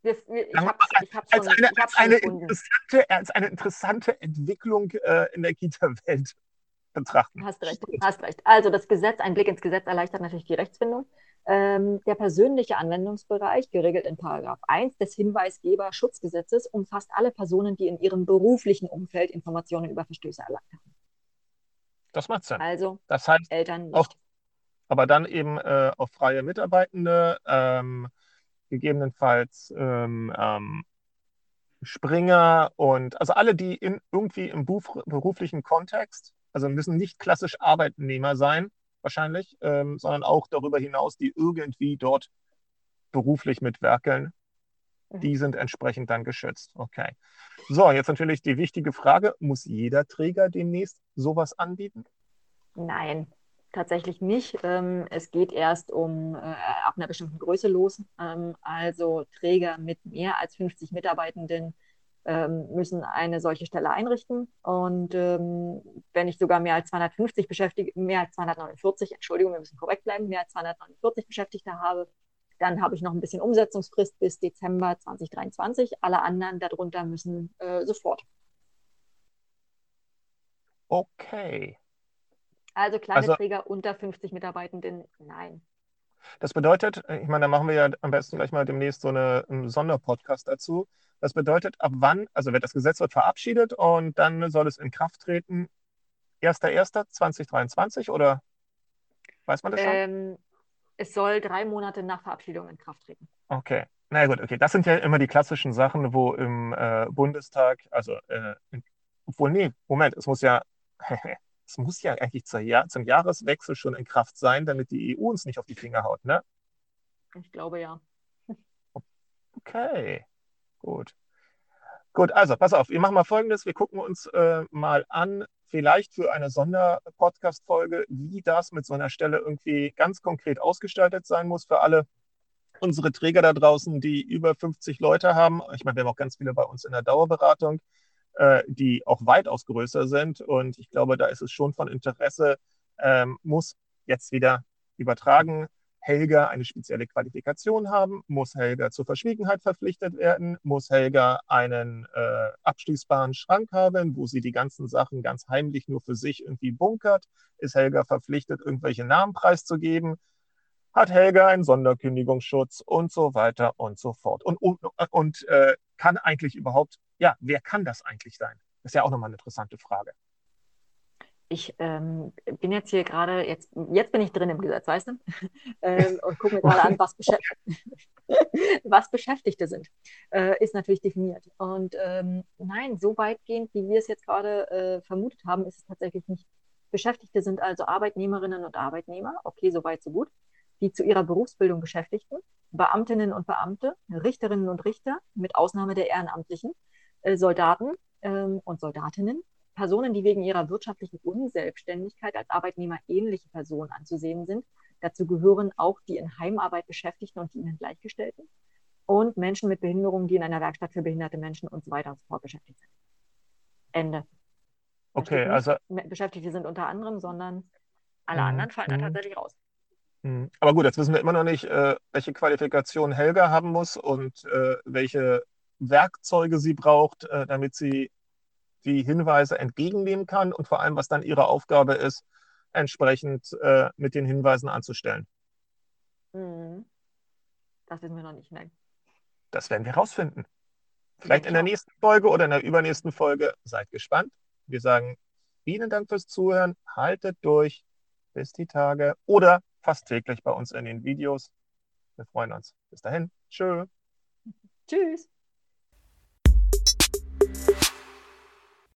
wir, wir, ich hab's, ich hab's als, schon, eine, als, eine interessante, als eine interessante Entwicklung äh, in der Kita-Welt betrachten. Hast recht, hast recht. Also das Gesetz, ein Blick ins Gesetz erleichtert natürlich die Rechtsfindung. Ähm, der persönliche Anwendungsbereich, geregelt in Paragraph 1 des Hinweisgeberschutzgesetzes, umfasst alle Personen, die in ihrem beruflichen Umfeld Informationen über Verstöße erlangt haben. Das macht Sinn. Also das heißt, Eltern nicht. Auch, aber dann eben äh, auf freie Mitarbeitende, ähm, gegebenenfalls ähm, ähm, Springer und also alle, die in, irgendwie im Beruf, beruflichen Kontext, also müssen nicht klassisch Arbeitnehmer sein, wahrscheinlich, ähm, sondern auch darüber hinaus, die irgendwie dort beruflich mitwerkeln, mhm. die sind entsprechend dann geschützt. Okay. So, jetzt natürlich die wichtige Frage: Muss jeder Träger demnächst sowas anbieten? Nein, tatsächlich nicht. Ähm, es geht erst um äh, ab einer bestimmten Größe los. Ähm, also Träger mit mehr als 50 Mitarbeitenden ähm, müssen eine solche Stelle einrichten. Und ähm, wenn ich sogar mehr als 250 Beschäftigte, mehr als 249, Entschuldigung, wir müssen korrekt bleiben, mehr als 249 Beschäftigte habe, dann habe ich noch ein bisschen Umsetzungsfrist bis Dezember 2023. Alle anderen darunter müssen äh, sofort. Okay. Also kleine also, Träger unter 50 Mitarbeitenden, nein. Das bedeutet, ich meine, da machen wir ja am besten gleich mal demnächst so eine, einen Sonderpodcast dazu. Das bedeutet, ab wann, also wird das Gesetz wird verabschiedet und dann soll es in Kraft treten, 1.1.2023 oder weiß man das schon? Ähm, es soll drei Monate nach Verabschiedung in Kraft treten. Okay. Na gut, okay. Das sind ja immer die klassischen Sachen, wo im äh, Bundestag, also, äh, obwohl, nee, Moment, es muss ja, es muss ja eigentlich zur Jahr, zum Jahreswechsel schon in Kraft sein, damit die EU uns nicht auf die Finger haut, ne? Ich glaube ja. Okay, gut. Gut, also pass auf, wir machen mal Folgendes. Wir gucken uns äh, mal an, vielleicht für eine Sonderpodcast-Folge, wie das mit so einer Stelle irgendwie ganz konkret ausgestaltet sein muss für alle unsere Träger da draußen, die über 50 Leute haben. Ich meine, wir haben auch ganz viele bei uns in der Dauerberatung äh, die auch weitaus größer sind. Und ich glaube, da ist es schon von Interesse, ähm, muss jetzt wieder übertragen Helga eine spezielle Qualifikation haben? Muss Helga zur Verschwiegenheit verpflichtet werden? Muss Helga einen äh, abschließbaren Schrank haben, wo sie die ganzen Sachen ganz heimlich nur für sich irgendwie bunkert? Ist Helga verpflichtet, irgendwelche Namen preiszugeben? Hat Helga einen Sonderkündigungsschutz und so weiter und so fort? Und, und, und äh, kann eigentlich überhaupt, ja, wer kann das eigentlich sein? Das ist ja auch nochmal eine interessante Frage ich ähm, bin jetzt hier gerade, jetzt, jetzt bin ich drin im Gesetz, weißt du? ähm, und gucke mir gerade an, was, beschä was Beschäftigte sind. Äh, ist natürlich definiert. Und ähm, nein, so weitgehend, wie wir es jetzt gerade äh, vermutet haben, ist es tatsächlich nicht. Beschäftigte sind also Arbeitnehmerinnen und Arbeitnehmer, okay, so weit, so gut, die zu ihrer Berufsbildung Beschäftigten, Beamtinnen und Beamte, Richterinnen und Richter, mit Ausnahme der Ehrenamtlichen, Soldaten ähm, und Soldatinnen, Personen, die wegen ihrer wirtschaftlichen Unselbstständigkeit als arbeitnehmerähnliche Personen anzusehen sind. Dazu gehören auch die in Heimarbeit Beschäftigten und die ihnen Gleichgestellten und Menschen mit Behinderungen, die in einer Werkstatt für behinderte Menschen und so weiter und so fort beschäftigt sind. Ende. Okay, also. Beschäftigte sind unter anderem, sondern alle anderen fallen da tatsächlich raus. Aber gut, jetzt wissen wir immer noch nicht, äh, welche Qualifikation Helga haben muss und äh, welche Werkzeuge sie braucht, äh, damit sie die Hinweise entgegennehmen kann und vor allem, was dann ihre Aufgabe ist, entsprechend äh, mit den Hinweisen anzustellen. Mhm. Das wissen wir noch nicht, nein. Das werden wir rausfinden. Vielleicht ja, in der nächsten Folge oder in der übernächsten Folge. Seid gespannt. Wir sagen vielen Dank fürs Zuhören. Haltet durch bis die Tage oder fast täglich bei uns in den Videos. Wir freuen uns. Bis dahin. Tschö. Tschüss.